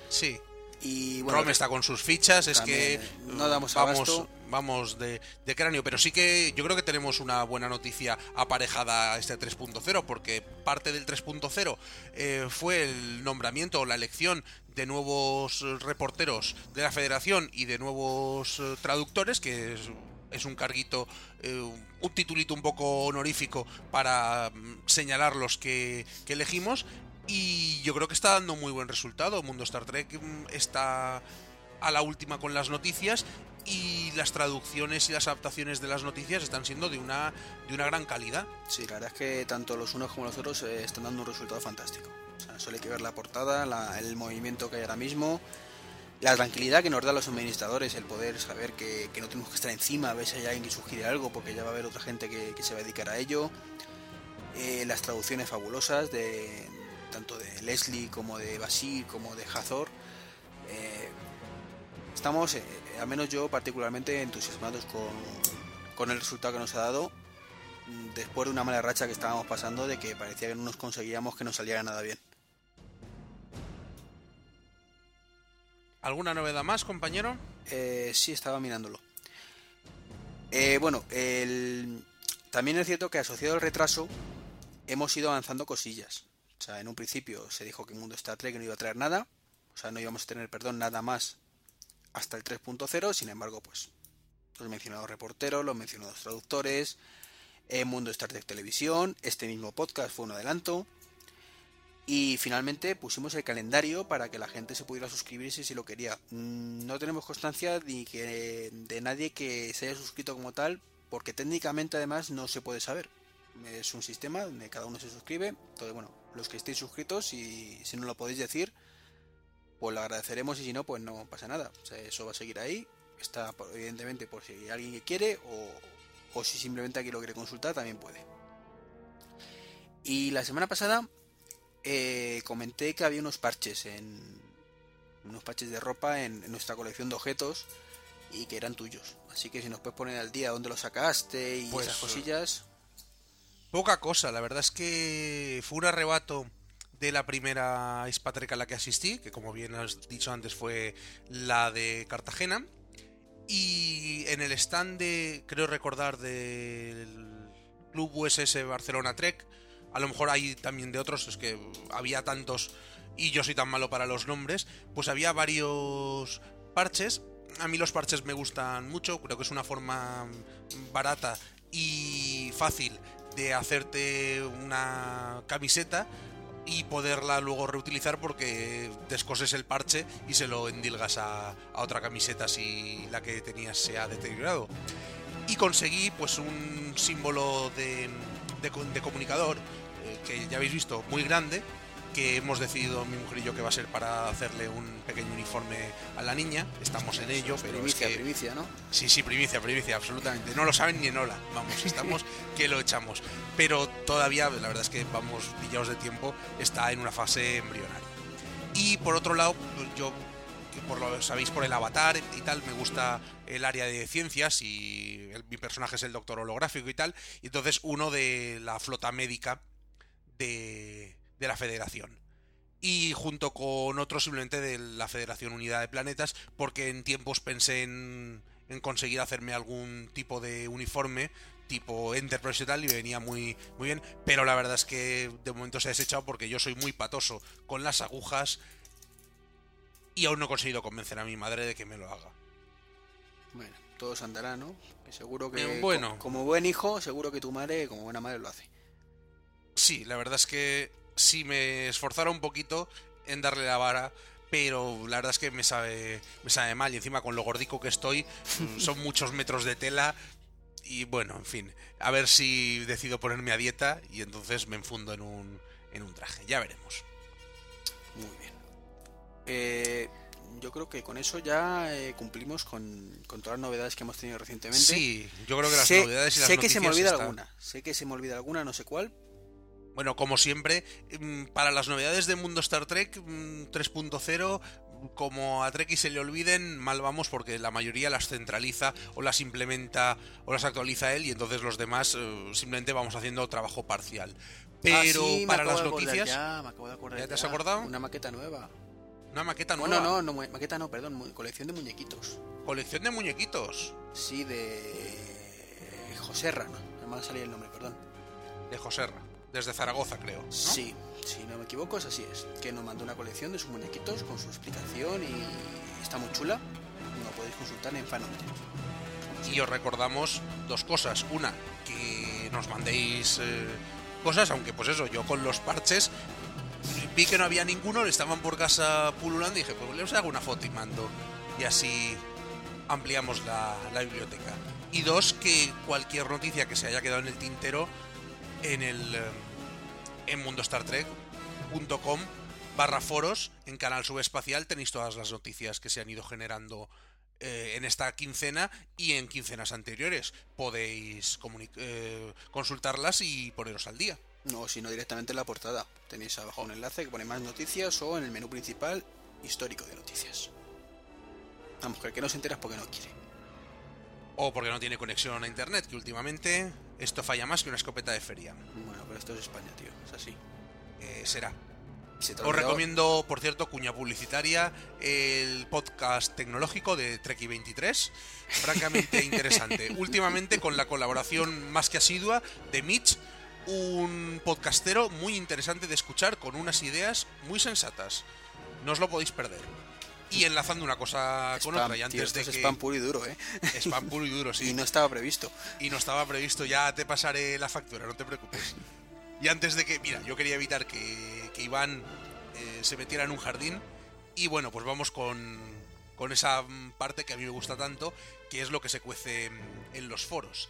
Sí. Y bueno, Rom está con sus fichas, es que eh, no damos vamos, vamos de, de cráneo, pero sí que yo creo que tenemos una buena noticia aparejada a este 3.0, porque parte del 3.0 eh, fue el nombramiento o la elección de nuevos reporteros de la federación y de nuevos eh, traductores, que es, es un carguito, eh, un titulito un poco honorífico para mm, señalar los que, que elegimos. Y yo creo que está dando muy buen resultado. Mundo Star Trek mm, está a la última con las noticias y las traducciones y las adaptaciones de las noticias están siendo de una, de una gran calidad. Sí, la verdad es que tanto los unos como los otros eh, están dando un resultado fantástico. O sea, solo hay que ver la portada, el movimiento que hay ahora mismo, la tranquilidad que nos da los suministradores, el poder saber que, no tenemos que estar encima a ver si hay alguien que sugiere algo, porque ya va a haber otra gente que, que se va a dedicar a ello. Eh, las traducciones fabulosas de tanto de Leslie como de Basir como de Hazor. Eh, estamos, eh, al menos yo particularmente, entusiasmados con, con el resultado que nos ha dado mm, después de una mala racha que estábamos pasando de que parecía que no nos conseguíamos que nos saliera nada bien. ¿Alguna novedad más, compañero? Eh, sí, estaba mirándolo. Eh, bueno, el- también es cierto que asociado al retraso hemos ido avanzando cosillas. Sea, en un principio se dijo que mundo Star Trek no iba a traer nada. O sea, no íbamos a tener, perdón, nada más hasta el 3.0. Sin embargo, pues los mencionados reporteros, los mencionados traductores, el mundo Star Trek Televisión, este mismo podcast fue un adelanto. Y finalmente pusimos el calendario para que la gente se pudiera suscribirse si lo quería. Mm, No tenemos constancia ni que de nadie que se haya suscrito como tal, porque técnicamente además no se puede saber. Es un sistema donde cada uno se suscribe. Entonces, bueno, los que estéis suscritos, y si no lo podéis decir, pues lo agradeceremos y si no, pues no pasa nada. O sea, eso va a seguir ahí. Está evidentemente por si alguien que quiere o, o si simplemente aquí lo quiere consultar, también puede. Y la semana pasada eh, comenté que había unos parches en unos parches de ropa en, en nuestra colección de objetos y que eran tuyos. Así que si nos puedes poner al día dónde los sacaste y Pues, esas cosillas. Poca cosa, la verdad es que fue un arrebato de la primera Hispatreca a la que asistí, que como bien has dicho antes fue la de Cartagena. Y en el stand de, creo recordar, del Club USS Barcelona Trek, a lo mejor hay también de otros, es que había tantos y yo soy tan malo para los nombres, pues había varios parches. A mí los parches me gustan mucho, creo que es una forma barata y fácil de hacerte una camiseta y poderla luego reutilizar porque descoses el parche y se lo endilgas a, otra camiseta si la que tenías se ha deteriorado. Y conseguí pues un símbolo de, de comunicador eh, que ya habéis visto muy grande que hemos decidido mi mujer y yo que va a ser para hacerle un pequeño uniforme a la niña. Estamos en ello, pero es primicia, que primicia, ¿no? Sí, sí, primicia, primicia, absolutamente. No lo saben ni en hola. Vamos, estamos que lo echamos. Pero todavía, la verdad es que vamos pillados de tiempo, está en una fase embrionaria. Y por otro lado, pues yo, que por lo sabéis por el avatar y tal, me gusta el área de ciencias y el- mi personaje es el doctor holográfico y tal. Y entonces uno de la flota médica de, de la federación y junto con otros simplemente de la Federación Unida de Planetas, porque en tiempos pensé en, en conseguir hacerme algún tipo de uniforme tipo Enterprise y tal y venía muy, muy bien, pero la verdad es que de momento se ha desechado porque yo soy muy patoso con las agujas y aún no he conseguido convencer a mi madre de que me lo haga. Bueno, todo se andará, ¿no? Que seguro que Eh, bueno. co- como buen hijo, seguro que tu madre, como buena madre, lo hace. Sí, la verdad es que sí me esforzara un poquito en darle la vara, pero la verdad es que me sabe, me sabe mal y encima con lo gordico que estoy, mm, son muchos metros de tela y bueno, en fin, a ver si decido ponerme a dieta y entonces me enfundo en un, en un traje, ya veremos. Muy bien. Eh, yo creo que con eso ya eh, cumplimos con, con todas las novedades que hemos tenido recientemente. Sí, yo creo que las sé, novedades y las sé que se me noticias olvida están- alguna. Sé que se me olvida alguna, no sé cuál. Bueno, como siempre, mm, para las novedades de Mundo Star Trek mm, 3.0, como a Trek y se le olviden, mal vamos porque la mayoría las centraliza o las implementa o las actualiza él y entonces los demás eh, simplemente vamos haciendo trabajo parcial. Pero Ah, sí, para las noticias, Ya, me acabo de acordar ¿Ya te has ya. acordado? Una maqueta nueva. una maqueta nueva, Bueno, no, no, maqueta no, perdón, colección de muñequitos. colección de muñequitos Sí, de Joserra, ¿no? No me va a salir el nombre, perdón. de Joserra, desde Zaragoza creo. ¿no? Sí, si no me equivoco, es así es. Que nos mandó una colección de sus muñequitos con su explicación y está muy chula. Lo podéis consultar en Fanometer. Y os recordamos dos cosas. Una, que nos mandéis eh, cosas, aunque pues eso, yo con los parches vi que no había ninguno, estaban por casa pululando y dije, pues les hago una foto y mando. Y así ampliamos la, la biblioteca. Y dos, que cualquier noticia que se haya quedado en el tintero en el eh, en mundostartrek.com barra foros en canal subespacial tenéis todas las noticias que se han ido generando eh, en esta quincena y en quincenas anteriores. Podéis eh, consultarlas y poneros al día. No, sino directamente en la portada. Tenéis abajo un enlace que pone más noticias o en el menú principal histórico de noticias. Vamos, que que no se entera porque no quiere. O porque no tiene conexión a internet, que últimamente esto falla más que una escopeta de feria. Bueno, pero esto es España, tío. Es así. Eh, será. Se Os recomiendo, por cierto, cuña publicitaria, el podcast tecnológico de Treki 23. Francamente interesante. Últimamente con la colaboración más que asidua de Mitch, un podcastero muy interesante de escuchar con unas ideas muy sensatas. No os lo podéis perder. Y enlazando una cosa con Spam, otra, y tío, antes esto de es que. spam puro y duro, ¿eh? Spam puro y duro, sí Y no estaba previsto. y no estaba previsto, ya te pasaré la factura, no te preocupes. Y antes de que, mira, yo quería evitar que, que Iván eh, se metiera en un jardín y bueno, pues vamos con, con esa parte que a mí me gusta tanto, que es lo que se cuece en los foros.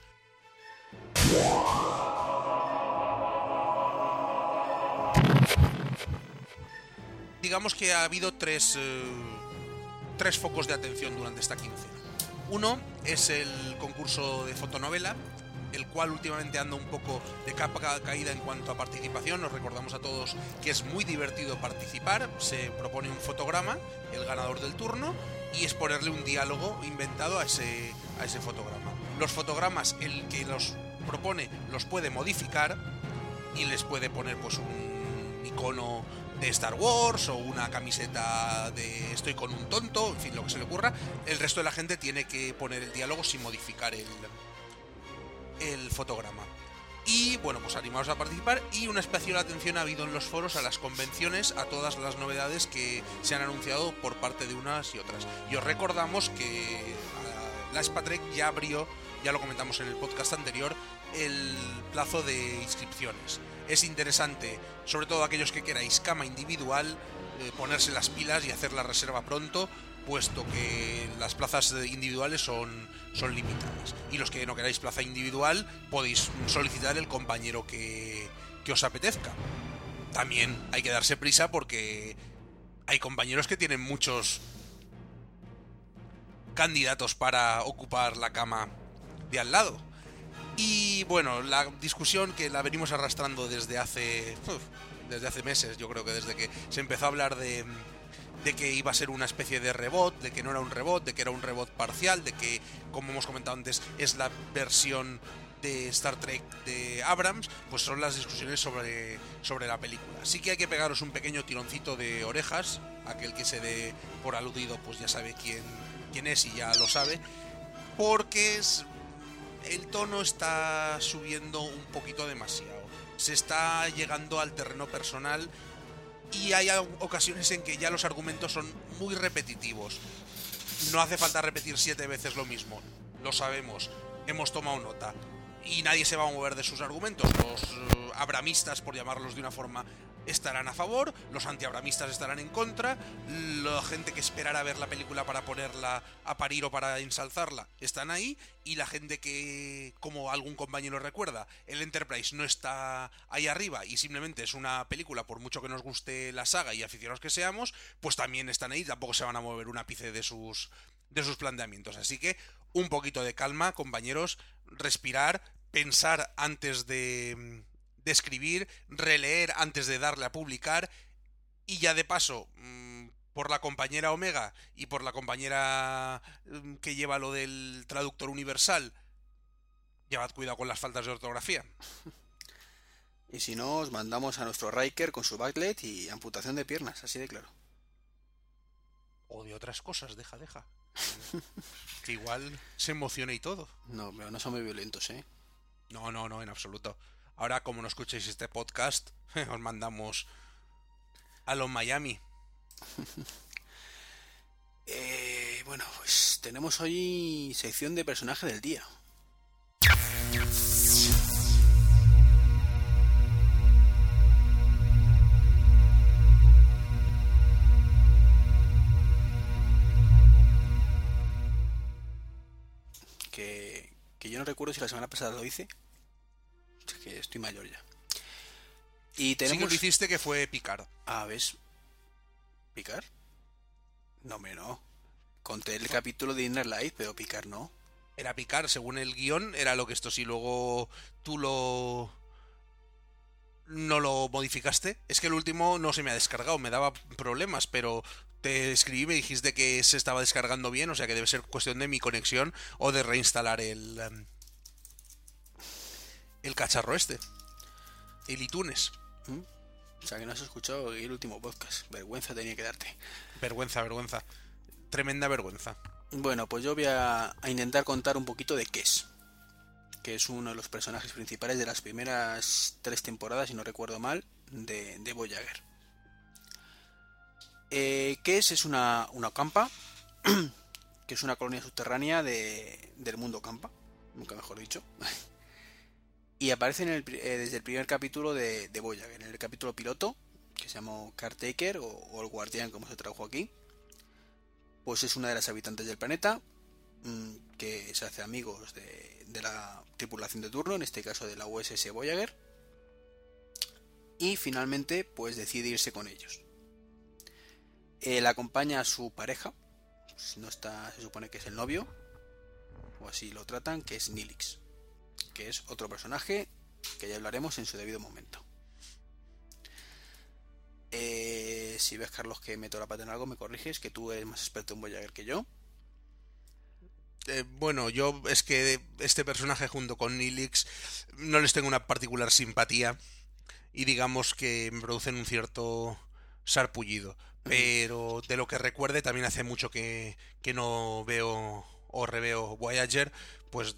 Digamos que ha habido tres, eh, tres focos de atención durante esta quincena. Uno es el concurso de fotonovela, el cual últimamente anda un poco de capa ca- caída en cuanto a participación. Nos recordamos a todos que es muy divertido participar. Se propone un fotograma, el ganador del turno, y es ponerle un diálogo inventado a ese, a ese fotograma. Los fotogramas, el que los propone, los puede modificar y les puede poner pues un icono de Star Wars o una camiseta de estoy con un tonto, en fin, lo que se le ocurra. El resto de la gente tiene que poner el diálogo sin modificar el, el fotograma. Y bueno, pues animaos a participar y una especial atención ha habido en los foros a las convenciones, a todas las novedades que se han anunciado por parte de unas y otras. Y os recordamos que ah, la Spatrek ya abrió, ya lo comentamos en el podcast anterior, el plazo de inscripciones. Es interesante, sobre todo aquellos que queráis cama individual, eh, ponerse las pilas y hacer la reserva pronto, puesto que las plazas individuales son, son limitadas. Y los que no queráis plaza individual, podéis solicitar el compañero que, que os apetezca. También hay que darse prisa porque hay compañeros que tienen muchos candidatos para ocupar la cama de al lado. Y bueno, la discusión que la venimos arrastrando desde hace. desde hace meses, yo creo que desde que se empezó a hablar de, de que iba a ser una especie de rebot, de que no era un rebot, de que era un rebot parcial, de que, como hemos comentado antes, es la versión de Star Trek de Abrams, pues son las discusiones sobre, sobre la película. Sí que hay que pegaros un pequeño tironcito de orejas, aquel que se dé por aludido, pues ya sabe quién, quién es y ya lo sabe, porque es, el tono está subiendo un poquito demasiado. Se está llegando al terreno personal y hay ocasiones en que ya los argumentos son muy repetitivos. No hace falta repetir siete veces lo mismo. Lo sabemos. Hemos tomado nota. Y nadie se va a mover de sus argumentos. Los eh, abramistas, por llamarlos de una forma, estarán a favor, los antiabramistas estarán en contra, la gente que esperara ver la película para ponerla a parir o para ensalzarla están ahí, y la gente que, como algún compañero recuerda, el Enterprise no está ahí arriba y simplemente es una película, por mucho que nos guste la saga y aficionados que seamos, pues también están ahí, tampoco se van a mover un ápice de sus, de sus planteamientos. Así que un poquito de calma, compañeros, respirar, pensar antes de de escribir, releer antes de darle a publicar y ya de paso, mm, por la compañera Omega y por la compañera mm, que lleva lo del traductor universal, llevad cuidado con las faltas de ortografía. Y si no, os mandamos a nuestro Riker con su backlet y amputación de piernas, así de claro. O de otras cosas, deja, deja. que igual se emociona y todo. No, pero no son muy violentos, ¿eh? No, no, no, en absoluto. Ahora, como no escuchéis este podcast, os mandamos a los Miami. eh, bueno, pues tenemos hoy sección de personaje del día. Que, que yo no recuerdo si la semana pasada lo hice que estoy mayor ya. Y tenemos... Sí que lo hiciste que fue Picar. Ah, ¿ves? ¿Picar? No, me no. Conté el capítulo de Inner Light, pero Picar no. Era Picar, según el guion, era lo que esto, si luego tú lo... no lo modificaste. Es que el último no se me ha descargado, me daba problemas, pero te escribí y me dijiste que se estaba descargando bien, o sea que debe ser cuestión de mi conexión o de reinstalar el, em, el cacharro este. El iTunes. ¿Mm? O sea que no has escuchado el último podcast. Vergüenza tenía que darte. Vergüenza, vergüenza. Tremenda vergüenza. Bueno, pues yo voy a, intentar contar un poquito de Kess. Que es uno de los personajes principales de las primeras tres temporadas, si no recuerdo mal, de, de Voyager. Eh, Kess es una, una campa. que es una colonia subterránea de, del mundo campa. Nunca mejor dicho. Y aparece eh, desde el primer capítulo de, de Voyager, en el capítulo piloto, que se llamó Cartaker o, el Guardián, como se tradujo aquí. Pues es una de las habitantes del planeta, mm, que se hace amigos de, la tripulación de turno, en este caso de la USS Voyager. Y finalmente, pues decide irse con ellos. Él acompaña a su pareja, pues no está, se supone que es el novio, o así lo tratan, que es Nilix que es otro personaje que ya hablaremos en su debido momento. Eh, si ves, Carlos, que meto la pata en algo, me corriges, que tú eres más experto en Voyager que yo. Eh, bueno, yo es que este personaje junto con Nilix no les tengo una particular simpatía y digamos que me producen un cierto sarpullido. Pero de lo que recuerde, también hace mucho que, que no veo o reveo Voyager, pues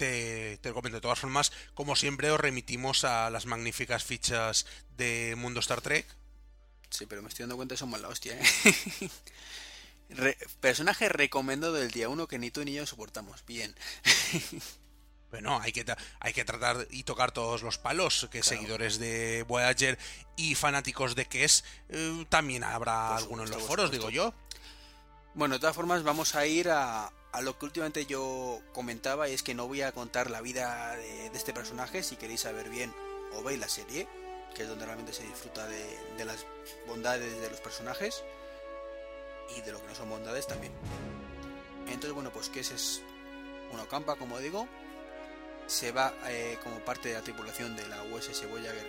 te, te, comento. De todas formas, como siempre, os remitimos a las magníficas fichas de Mundo Star Trek. Sí, pero me estoy dando cuenta que somos la hostia, ¿eh? personaje recomendado del día uno que ni tú ni yo soportamos. Bien. Bueno, hay que, hay que tratar y tocar todos los palos, que seguidores de Voyager y fanáticos de Kess eh, también habrá algunos en los foros, digo yo. Bueno, de todas formas vamos a ir a, a lo que últimamente yo comentaba es que no voy a contar la vida de, este personaje, si queréis saber bien o veis la serie, que es donde realmente se disfruta de, las bondades de los personajes y de lo que no son bondades también. Entonces bueno, pues que ese es una campa, como digo, se va eh, como parte de la tripulación de la USS Voyager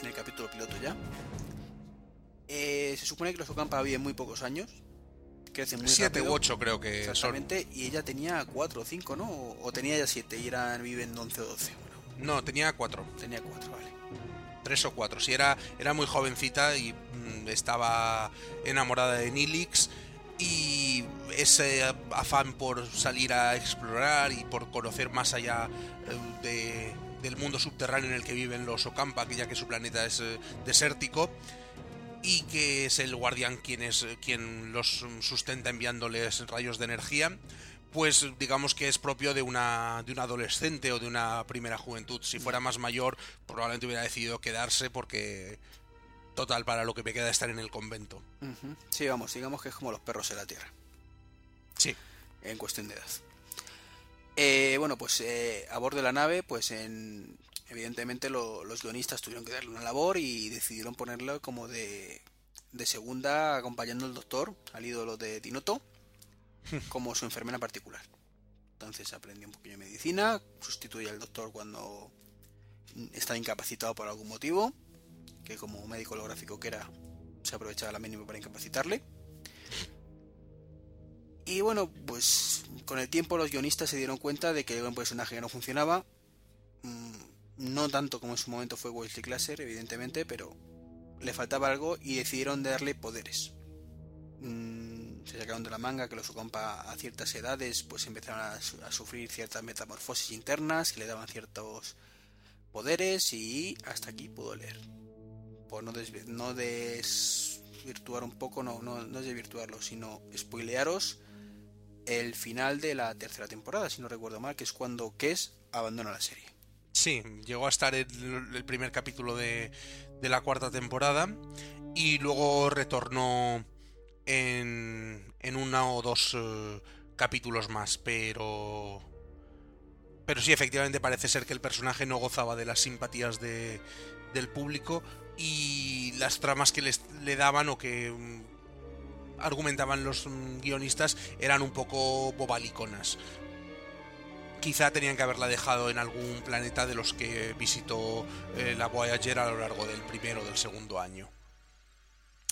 en el capítulo piloto ya. Eh, se supone que los Ocampa viven muy pocos años, crece muy 7 u 8 creo que Exactamente, y ella tenía 4 o 5, ¿no? O, tenía ya 7 y eran, viven 11 o 12. No, tenía 4. Tenía 4, vale. 3 o 4. Sí, era, era muy jovencita y mm, estaba enamorada de Nilix y ese afán por salir a explorar y por conocer más allá eh, de, del mundo subterráneo en el que viven los Ocampa, ya que su planeta es eh, desértico, y que es el guardián quien, es, quien los sustenta enviándoles rayos de energía, pues digamos que es propio de una, de un adolescente o de una primera juventud. Si fuera más mayor, probablemente hubiera decidido quedarse porque total para lo que me queda estar en el convento. Sí, vamos, digamos que es como los perros en la tierra. Sí. En cuestión de edad. Eh, bueno, pues eh, a bordo de la nave, pues en, evidentemente los guionistas tuvieron que darle una labor y decidieron ponerlo como de, de segunda acompañando al doctor, al ídolo de Tinoto, como su enfermera particular. Entonces aprendió un poquillo de medicina, sustituye al doctor cuando está incapacitado por algún motivo, que como médico holográfico que era, se aprovechaba la mínima para incapacitarle. Y bueno, pues con el tiempo los guionistas se dieron cuenta de que era un personaje que no funcionaba. No tanto como en su momento fue Wesley Classer, evidentemente, pero le faltaba algo y decidieron darle poderes. Mm, se sacaron de la manga que los compa a ciertas edades pues empezaron a, sufrir ciertas metamorfosis internas que le daban ciertos poderes y hasta aquí puedo leer. Por no, desvirtuar un poco, no, no, no desvirtuarlo, sino spoilearos el final de la tercera temporada, si no recuerdo mal, que es cuando Kes abandona la serie. Sí, llegó a estar el, primer capítulo de, de, la cuarta temporada y luego retornó en, en una o dos uh, capítulos más, pero... Pero sí, efectivamente parece ser que el personaje no gozaba de las simpatías de, del público y las tramas que les, le daban o que argumentaban los mm, guionistas eran un poco bobaliconas. Quizá tenían que haberla dejado en algún planeta de los que visitó eh, la Voyager a lo largo del primero o del segundo año.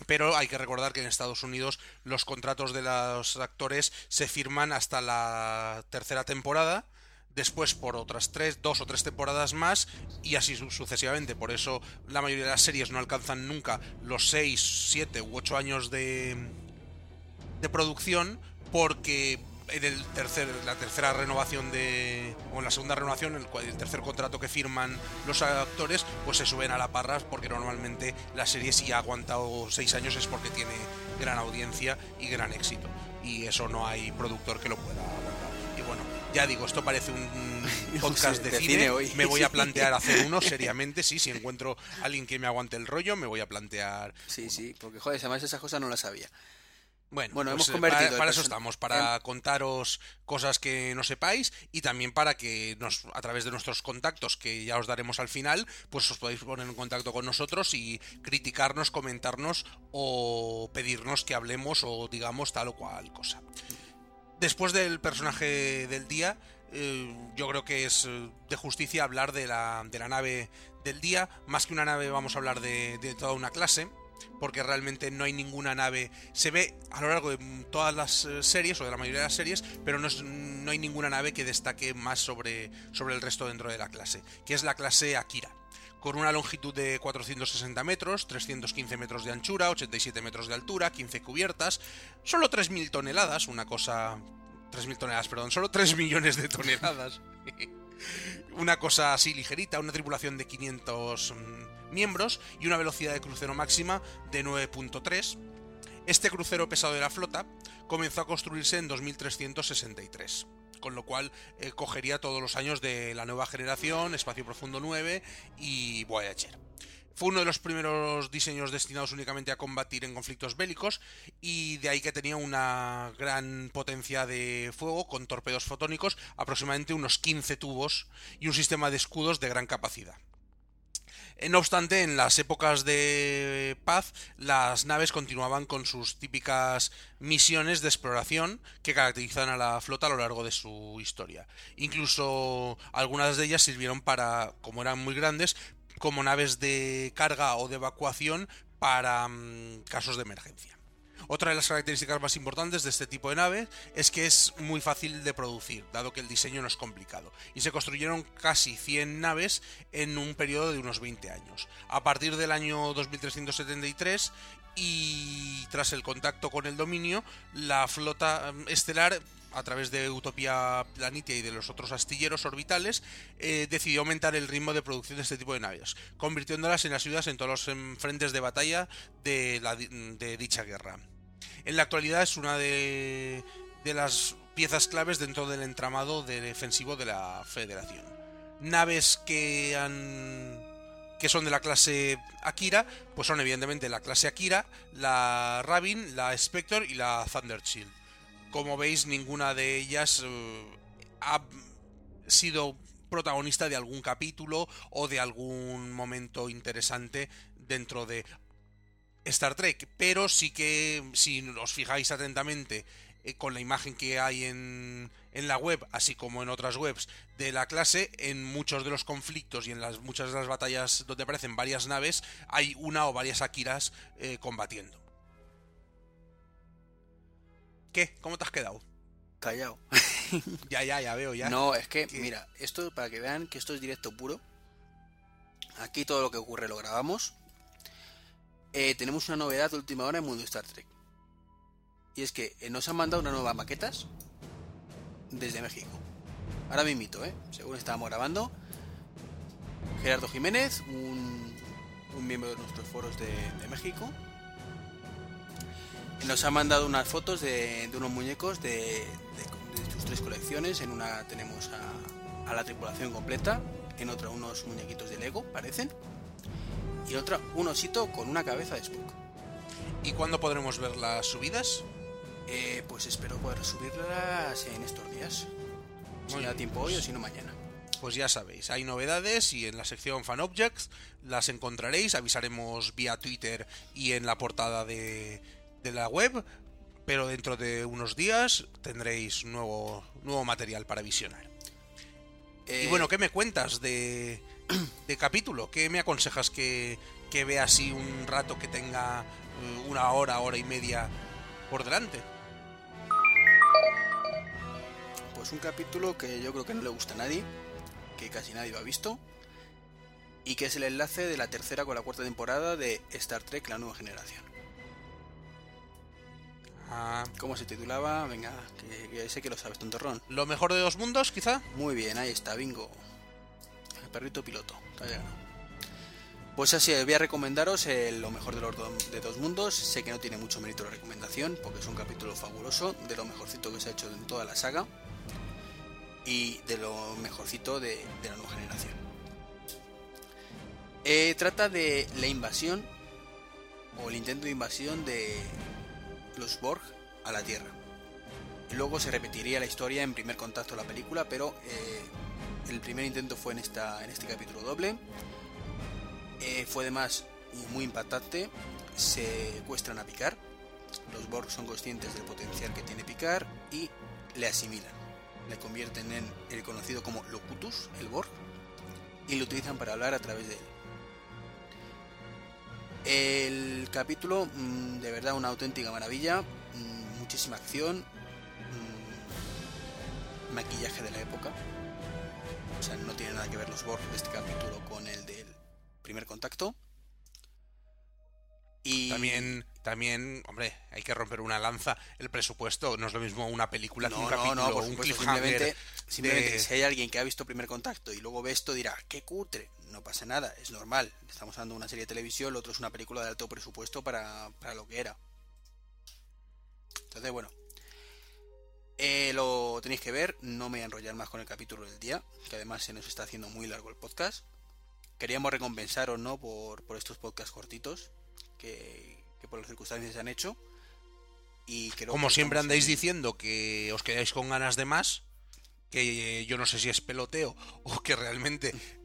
Pero hay que recordar que en Estados Unidos los contratos de los actores se firman hasta la tercera temporada, después por otras tres, dos o tres temporadas más y así sucesivamente. Por eso la mayoría de las series no alcanzan nunca los seis, siete u ocho años de, de producción porque en el tercer, la tercera renovación de. o en la segunda renovación, el, el, tercer contrato que firman los actores, pues se suben a la parra porque normalmente la serie si ha aguantado seis años es porque tiene gran audiencia y gran éxito. Y eso no hay productor que lo pueda aguantar. Y bueno, ya digo, esto parece un podcast de, de cine. cine hoy. Me voy a plantear hacer uno seriamente, sí, si encuentro a alguien que me aguante el rollo, me voy a plantear. Sí, sí, porque joder, además esas cosas no las sabía. Bueno, bueno pues, hemos convertido para, para eso estamos, para en... contaros cosas que no sepáis y también para que nos, a través de nuestros contactos, que ya os daremos al final, pues os podéis poner en contacto con nosotros y criticarnos, comentarnos o pedirnos que hablemos o digamos tal o cual cosa. Después del personaje del día, eh, yo creo que es de justicia hablar de la, de la nave del día. Más que una nave, vamos a hablar de, de toda una clase porque realmente no hay ninguna nave. Se ve a lo largo de todas las eh, series, o de la mayoría de las series, pero no, no hay ninguna nave que destaque más sobre, sobre el resto dentro de la clase, que es la clase Akira. Con una longitud de 460 metros, 315 metros de anchura, 87 metros de altura, 15 cubiertas, solo 3.000 toneladas, una cosa... 3.000 toneladas, perdón, solo 3 millones de toneladas. una cosa así ligerita, una tripulación de 500 miembros y una velocidad de crucero máxima de 9.3. Este crucero pesado de la flota comenzó a construirse en 2363 con lo cual eh, cogería todos los años de la nueva generación, Espacio Profundo 9 y Voyager. Fue uno de los primeros diseños destinados únicamente a combatir en conflictos bélicos y de ahí que tenía una gran potencia de fuego con torpedos fotónicos, aproximadamente unos 15 tubos y un sistema de escudos de gran capacidad. No obstante, en las épocas de paz, las naves continuaban con sus típicas misiones de exploración que caracterizan a la flota a lo largo de su historia. Incluso algunas de ellas sirvieron para, como eran muy grandes, como naves de carga o de evacuación para mmm, casos de emergencia. Otra de las características más importantes de este tipo de nave es que es muy fácil de producir, dado que el diseño no es complicado, y se construyeron casi 100 naves en un periodo de unos 20 años. A partir del año 2373 y tras el contacto con el dominio, la flota mm, estelar a través de Utopía Planitia y de los otros astilleros orbitales, eh, decidió aumentar el ritmo de producción de este tipo de naves, convirtiéndolas en ayudas en todos los frentes de batalla de, dicha guerra. En la actualidad es una de, de las piezas claves dentro del entramado defensivo de la Federación. Naves que son de la clase Akira, pues son evidentemente la clase Akira, la Rabin, la Spectre y la Thunder Shield. Como veis, ninguna de ellas eh, ha sido protagonista de algún capítulo o de algún momento interesante dentro de Star Trek. Pero sí que, si os fijáis atentamente eh, con la imagen que hay en, en, la web, así como en otras webs de la clase, en muchos de los conflictos y en las, muchas de las batallas donde aparecen varias naves, hay una o varias Akiras eh, combatiendo. ¿Qué? ¿Cómo te has quedado? Callado. ya, ya, ya veo, ya. No, es que, mira, esto para que vean que esto es directo puro. Aquí todo lo que ocurre lo grabamos. Eh, tenemos una novedad de última hora en Mundo Star Trek. Y es que eh, nos han mandado una nueva maquetas desde México. Ahora me invito, ¿eh? Según estábamos grabando. Gerardo Jiménez, un, un miembro de nuestros foros de, de México, nos ha mandado unas fotos de, de unos muñecos de, de, de, sus tres colecciones. En una tenemos a, a, la tripulación completa, en otra unos muñequitos de Lego, parecen, y otra un osito con una cabeza de Spock. ¿Y cuándo podremos ver las subidas? Eh, pues espero poder subirlas en estos días. Si me da tiempo hoy o si no mañana. Pues ya sabéis, hay novedades y en la sección Fan Objects las encontraréis. Avisaremos vía Twitter y en la portada de, de la web, pero dentro de unos días tendréis nuevo, nuevo material para visionar. Eh... Y bueno, ¿qué me cuentas de, de capítulo? ¿Qué me aconsejas que, que vea así un rato que tenga uh, una hora, hora y media por delante? Pues un capítulo que yo creo que no le gusta a nadie, que casi nadie lo ha visto, y que es el enlace de la tercera con la cuarta temporada de Star Trek La Nueva Generación. Ah. ¿Cómo se titulaba? Venga, que, que, sé que lo sabes, tontorrón. ¿Lo mejor de dos mundos, quizá? Muy bien, ahí está, bingo. El perrito piloto. Pues así, voy a recomendaros el, lo mejor de los do, de dos mundos. Sé que no tiene mucho mérito la recomendación, porque es un capítulo fabuloso, de lo mejorcito que se ha hecho en toda la saga. Y de lo mejorcito de, de la nueva generación. Eh, trata de la invasión, o el intento de invasión de, los Borg a la Tierra. Luego se repetiría la historia en primer contacto de la película, pero eh, el primer intento fue en, esta, en este capítulo doble. Eh, fue además muy impactante. Se secuestran a Picard. Los Borg son conscientes del potencial que tiene Picard y le asimilan. Le convierten en el conocido como Locutus, el Borg, y lo utilizan para hablar a través de él. El capítulo, mmm, de verdad, una auténtica maravilla. Mmm, muchísima acción. Mmm, maquillaje de la época. O sea, no tiene nada que ver los Borg de este capítulo con el del primer contacto. Y también, también, hombre, hay que romper una lanza. El presupuesto no es lo mismo una película no, que un no, capítulo, no, por un simplemente de... si hay alguien que ha visto primer contacto y luego ve esto dirá, qué cutre. No pasa nada, es normal. Estamos hablando de una serie de televisión, lo otro es una película de alto presupuesto para, para lo que era. Entonces, bueno. Eh, lo tenéis que ver, no me voy a enrollar más con el capítulo del día, que además se nos está haciendo muy largo el podcast. Queríamos recompensaros, ¿no? Por, por estos podcasts cortitos que, que por las circunstancias se han hecho. Y creo Como que siempre andáis en... diciendo que os quedáis con ganas de más, que yo no sé si es peloteo o que realmente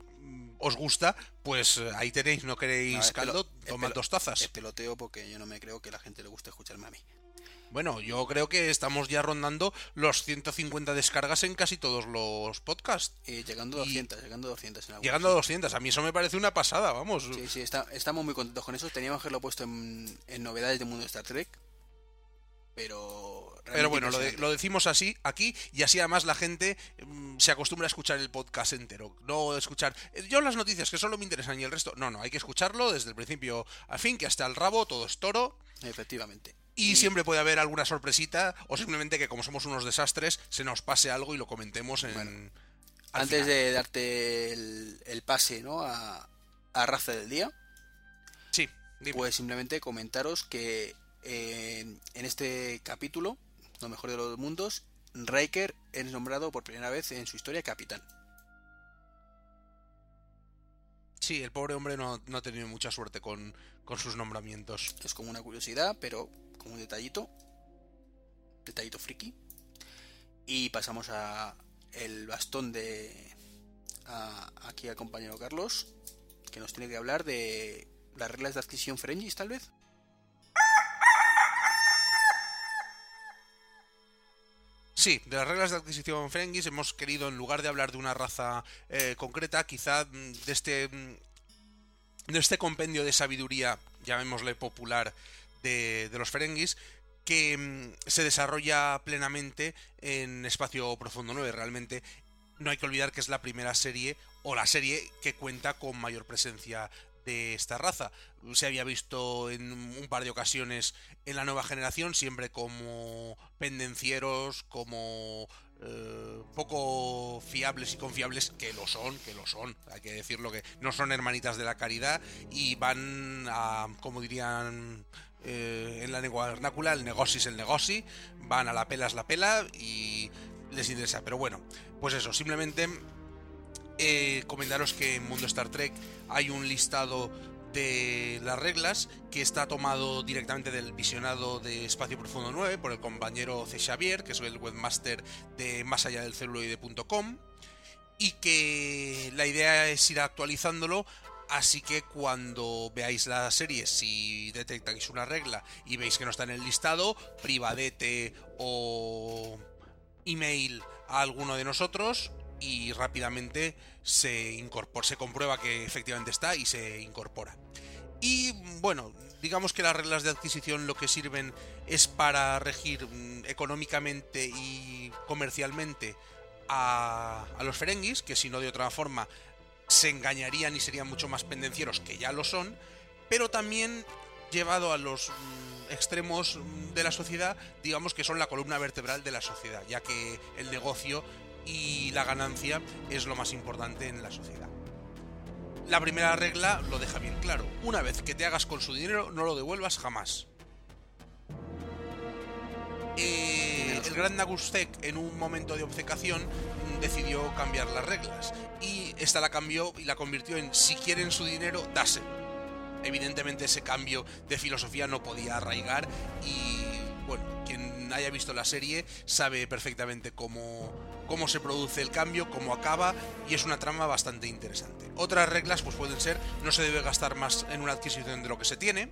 os gusta, pues ahí tenéis, no queréis no, caldo, tomad dos tazas. Es peloteo porque yo no me creo que la gente le guste escucharme a mí. Bueno, yo creo que estamos ya rondando los 150 descargas en casi todos los podcasts. Eh, llegando a 200, y... llegando a 200. En llegando a 200, a mí eso me parece una pasada, vamos. Sí, sí, está, estamos muy contentos con eso. Teníamos que haberlo puesto en, en novedades del mundo de Star Trek. Pero pero bueno, lo, de, lo, decimos así aquí y así además la gente mmm, se acostumbra a escuchar el podcast entero. No escuchar. eh, Yo las noticias que solo me interesan y el resto. No, no, hay que escucharlo desde el principio al fin, que hasta el rabo todo es toro. Efectivamente. Y, y siempre puede haber alguna sorpresita o simplemente que como somos unos desastres se nos pase algo y lo comentemos en. Bueno, antes final. de darte el, el, pase ¿no? a, a raza del día. Sí. Dime. Pues simplemente comentaros que eh, en este capítulo lo mejor de los mundos, Riker es nombrado por primera vez en su historia capitán. Sí, el pobre hombre no, no ha tenido mucha suerte con, con sus nombramientos. Es como una curiosidad, pero como un detallito. Detallito friki. Y pasamos a el bastón de a- aquí al compañero Carlos, que nos tiene que hablar de las reglas de adquisición Ferengis, tal vez. Sí, de las reglas de adquisición Ferengis hemos querido, en lugar de hablar de una raza eh, concreta, quizá mm, de este, mm, de este compendio de sabiduría, llamémosle popular, de, de los Ferengis, que mm, se desarrolla plenamente en Espacio Profundo 9. Realmente no hay que olvidar que es la primera serie, o la serie que cuenta con mayor presencia de esta raza. Se había visto en un par de ocasiones en la nueva generación, siempre como pendencieros, como eh, poco fiables y confiables, que lo son, que lo son, hay que decirlo que no son hermanitas de la caridad y van a, como dirían eh, en la lengua vernácula, el negocio es el negocio, van a la pela es la pela y les interesa. Pero bueno, pues eso, simplemente eh, comentaros que en Mundo Star Trek hay un listado de las reglas que está tomado directamente del visionado de Espacio Profundo 9 por el compañero C. Xavier, que es el webmaster de más allá del celuloide.com y que la idea es ir actualizándolo Así que cuando veáis la serie, si detectáis una regla y veis que no está en el listado, privadete o email a alguno de nosotros y rápidamente se incorpora, se comprueba que efectivamente está y se incorpora. Y bueno, digamos que las reglas de adquisición lo que sirven es para regir mm, económicamente y comercialmente a, a los Ferengis, que si no de otra forma se engañarían y serían mucho más pendencieros, que ya lo son, pero también llevado a los mm, extremos de la sociedad, digamos que son la columna vertebral de la sociedad, ya que el negocio y la ganancia es lo más importante en la sociedad. La primera regla lo deja bien claro. Una vez que te hagas con su dinero, no lo devuelvas jamás. Eh, el gran Nagustek, en un momento de obcecación, decidió cambiar las reglas. Y esta la cambió y la convirtió en si quieren su dinero, dáselo. Evidentemente ese cambio de filosofía no podía arraigar y bueno, quien haya visto la serie sabe perfectamente cómo, cómo se produce el cambio, cómo acaba y es una trama bastante interesante. Otras reglas pues pueden ser no se debe gastar más en una adquisición de lo que se tiene,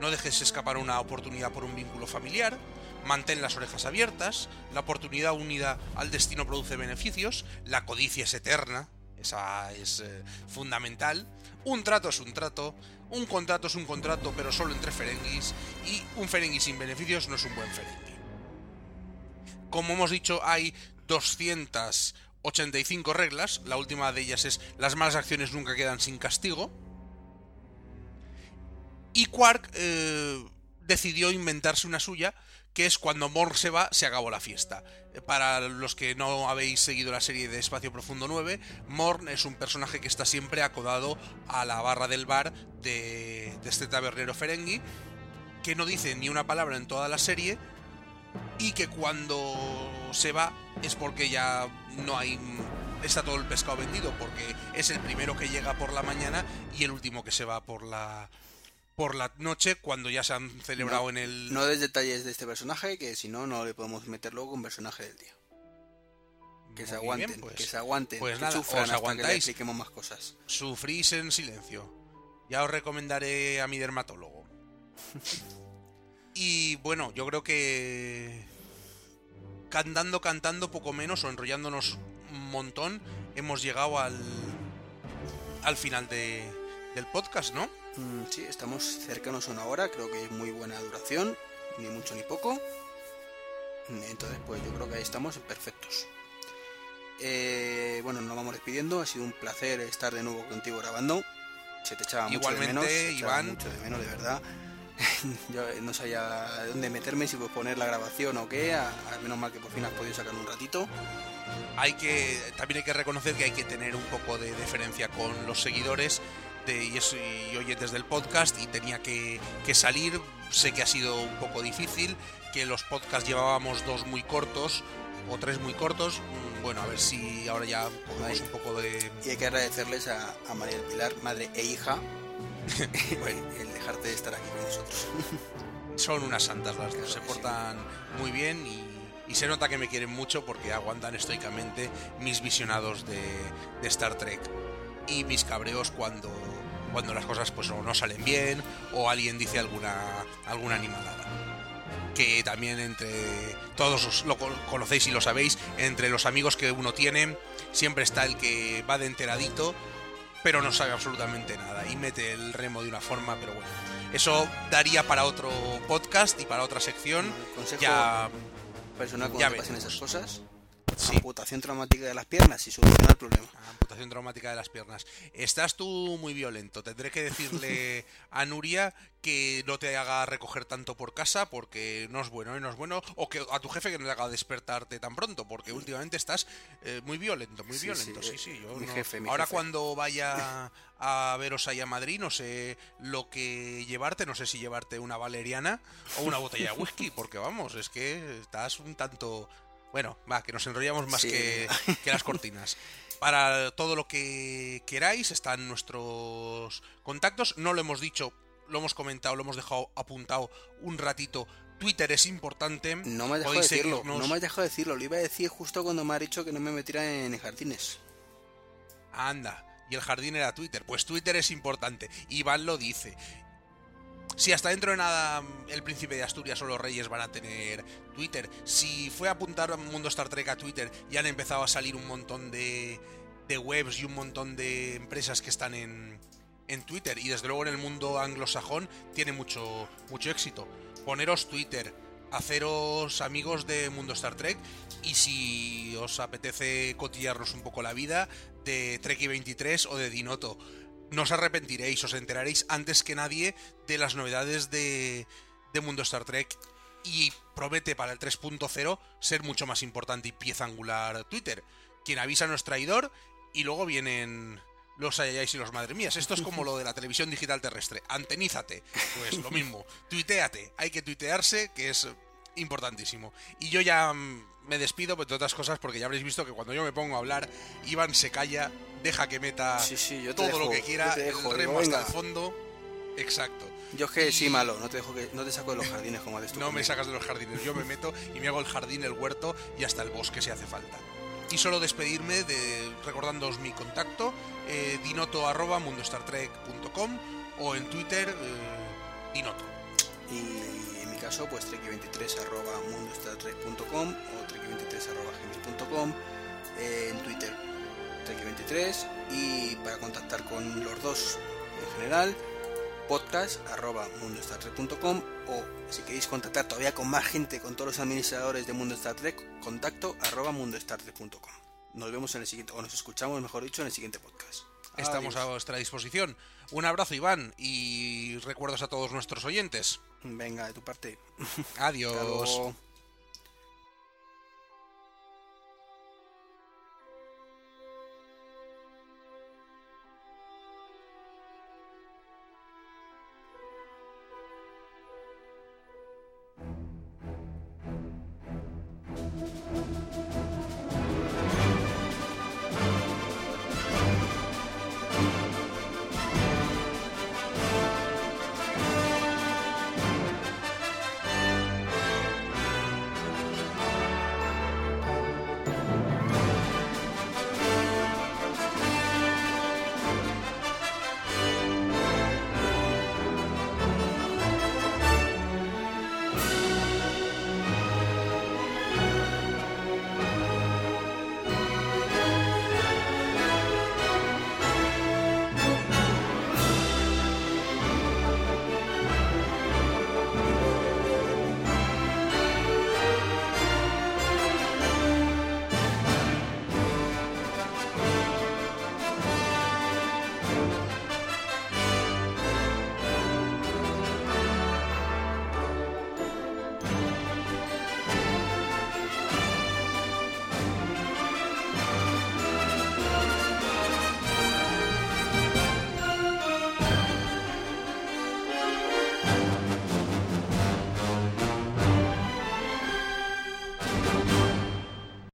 no dejes escapar una oportunidad por un vínculo familiar, mantén las orejas abiertas, la oportunidad unida al destino produce beneficios, la codicia es eterna, esa es eh, fundamental, un trato es un trato, un contrato es un contrato pero solo entre ferenguis y un ferengui sin beneficios no es un buen ferengui. Como hemos dicho hay 285 reglas, la última de ellas es las malas acciones nunca quedan sin castigo, y Quark eh, decidió inventarse una suya, que es cuando Morn se va, se acabó la fiesta. Eh, Para los que no habéis seguido la serie de Espacio Profundo 9, Morn es un personaje que está siempre acodado a la barra del bar de, de este tabernero Ferengi, que no dice ni una palabra en toda la serie, y que cuando se va es porque ya no hay está todo el pescado vendido porque es el primero que llega por la mañana y el último que se va por la por la noche cuando ya se han celebrado No, en el No des detalles de este personaje, que si no, no le podemos meter luego un personaje del día. Que se aguanten, bien, pues, que se aguanten, pues que nada, sufran os hasta que le expliquemos más cosas. sufrís en silencio. Ya os recomendaré a mi dermatólogo. y bueno, yo creo que cantando, cantando poco menos o enrollándonos un montón, hemos llegado al al final de, del podcast, ¿no? Mm, sí, estamos cercanos a una hora, creo que es muy buena duración, ni mucho ni poco. Entonces, pues yo creo que ahí estamos perfectos. Eh, bueno, nos vamos despidiendo, ha sido un placer estar de nuevo contigo grabando. Se te echaba mucho de Igualmente, menos, se echaba Iván. mucho de menos, de verdad. yo no sabía dónde meterme, si poner la grabación o qué, a, a menos mal que por fin has podido sacar un ratito. hay que también hay que reconocer que hay que tener un poco de deferencia con los seguidores de, y, eso, y oyentes del podcast y tenía que, que salir. Sé que ha sido un poco difícil, que los podcasts llevábamos dos muy cortos o tres muy cortos. Mm, Bueno, a ver si ahora ya cogemos un poco de... Y hay que agradecerles a, a María del Pilar, madre e hija, el dejarte de estar aquí con nosotros. Son unas santas las dos, se portan muy bien y, y se nota que me quieren mucho porque aguantan estoicamente mis visionados de, de Star Trek y mis cabreos cuando, cuando las cosas pues o no salen bien o alguien dice alguna, alguna animalada. Que también entre todos os lo co- conocéis y lo sabéis, entre los amigos que uno tiene, siempre está el que va de enteradito, pero no sabe absolutamente nada y mete el remo de una forma, pero bueno. Eso daría para otro podcast y para otra sección. Consejo Ya personal Ya cuando te pasen esas cosas. Sí. Amputación traumática de las piernas y soluciona el problema. Amputación traumática de las piernas. Estás tú muy violento. Tendré que decirle a Nuria que no te haga recoger tanto por casa porque no es bueno, ¿eh? no es bueno. O que a tu jefe que no te haga despertarte tan pronto porque últimamente estás eh, muy violento, muy Sí, violento. sí, Sí, sí, yo mi no- jefe, mi Ahora jefe. cuando vaya a veros ahí a Madrid no sé lo que llevarte, no sé si llevarte una valeriana o una botella de whisky porque vamos, es que estás un tanto... Bueno, va, que nos enrollamos más Sí. que, que las cortinas. Para todo lo que queráis están nuestros contactos. No lo hemos dicho, lo hemos comentado, lo hemos dejado apuntado un ratito. Twitter es importante. No me Podéis decirlo, seguirnos. no me has dejado decirlo. Lo iba a decir justo cuando me ha dicho que no me metiera en jardines. Anda. Y el jardín era Twitter. Pues Twitter es importante. Iván lo dice. Si hasta dentro de nada el príncipe de Asturias o los reyes van a tener Twitter, si fue a apuntar a Mundo Star Trek a Twitter y han empezado a salir un montón de, de webs y un montón de empresas que están en, en Twitter y desde luego en el mundo anglosajón tiene mucho, mucho éxito. Poneros Twitter, haceros amigos de Mundo Star Trek y si os apetece cotillarnos un poco la vida de Treki 23 o de Dinoto. No os arrepentiréis, os enteraréis antes que nadie de las novedades de, de Mundo Star Trek y promete para el 3.0 ser mucho más importante y pieza angular Twitter. Quien avisa no es traidor y luego vienen los ayayáis y los madre mías. Esto es como lo de la televisión digital terrestre. Antenízate. Pues lo mismo. Tuiteate. Hay que tuitearse, que es importantísimo. Y yo ya mm, me despido, entre otras cosas, porque ya habréis visto que cuando yo me pongo a hablar, Iván se calla, deja que meta Sí, sí, yo todo lo que quiera, dejo, el remo hasta el fondo. Exacto. Yo es que sí, malo, no te dejo que no te saco de los jardines como haces tú. No me sacas de los jardines, yo me meto y me hago el jardín, el huerto y hasta el bosque si hace falta. Y solo despedirme de recordándoos mi contacto, eh, dinoto arroba mundostartrek.com o en Twitter eh, dinoto. Y en mi caso, pues trek23 arroba mundostartrek.com o trek23 arroba gmail.com, eh, en Twitter trek23 y para contactar con los dos en general, podcast arroba mundostartrek.com o si queréis contactar todavía con más gente, con todos los administradores de Mundo Star Trek, contacto arroba mundostartrek.com. Nos vemos en el siguiente, o nos escuchamos, mejor dicho, en el siguiente podcast. Estamos a vuestra disposición. Un abrazo Iván y recuerdos a todos nuestros oyentes. Venga, de tu parte. Adiós.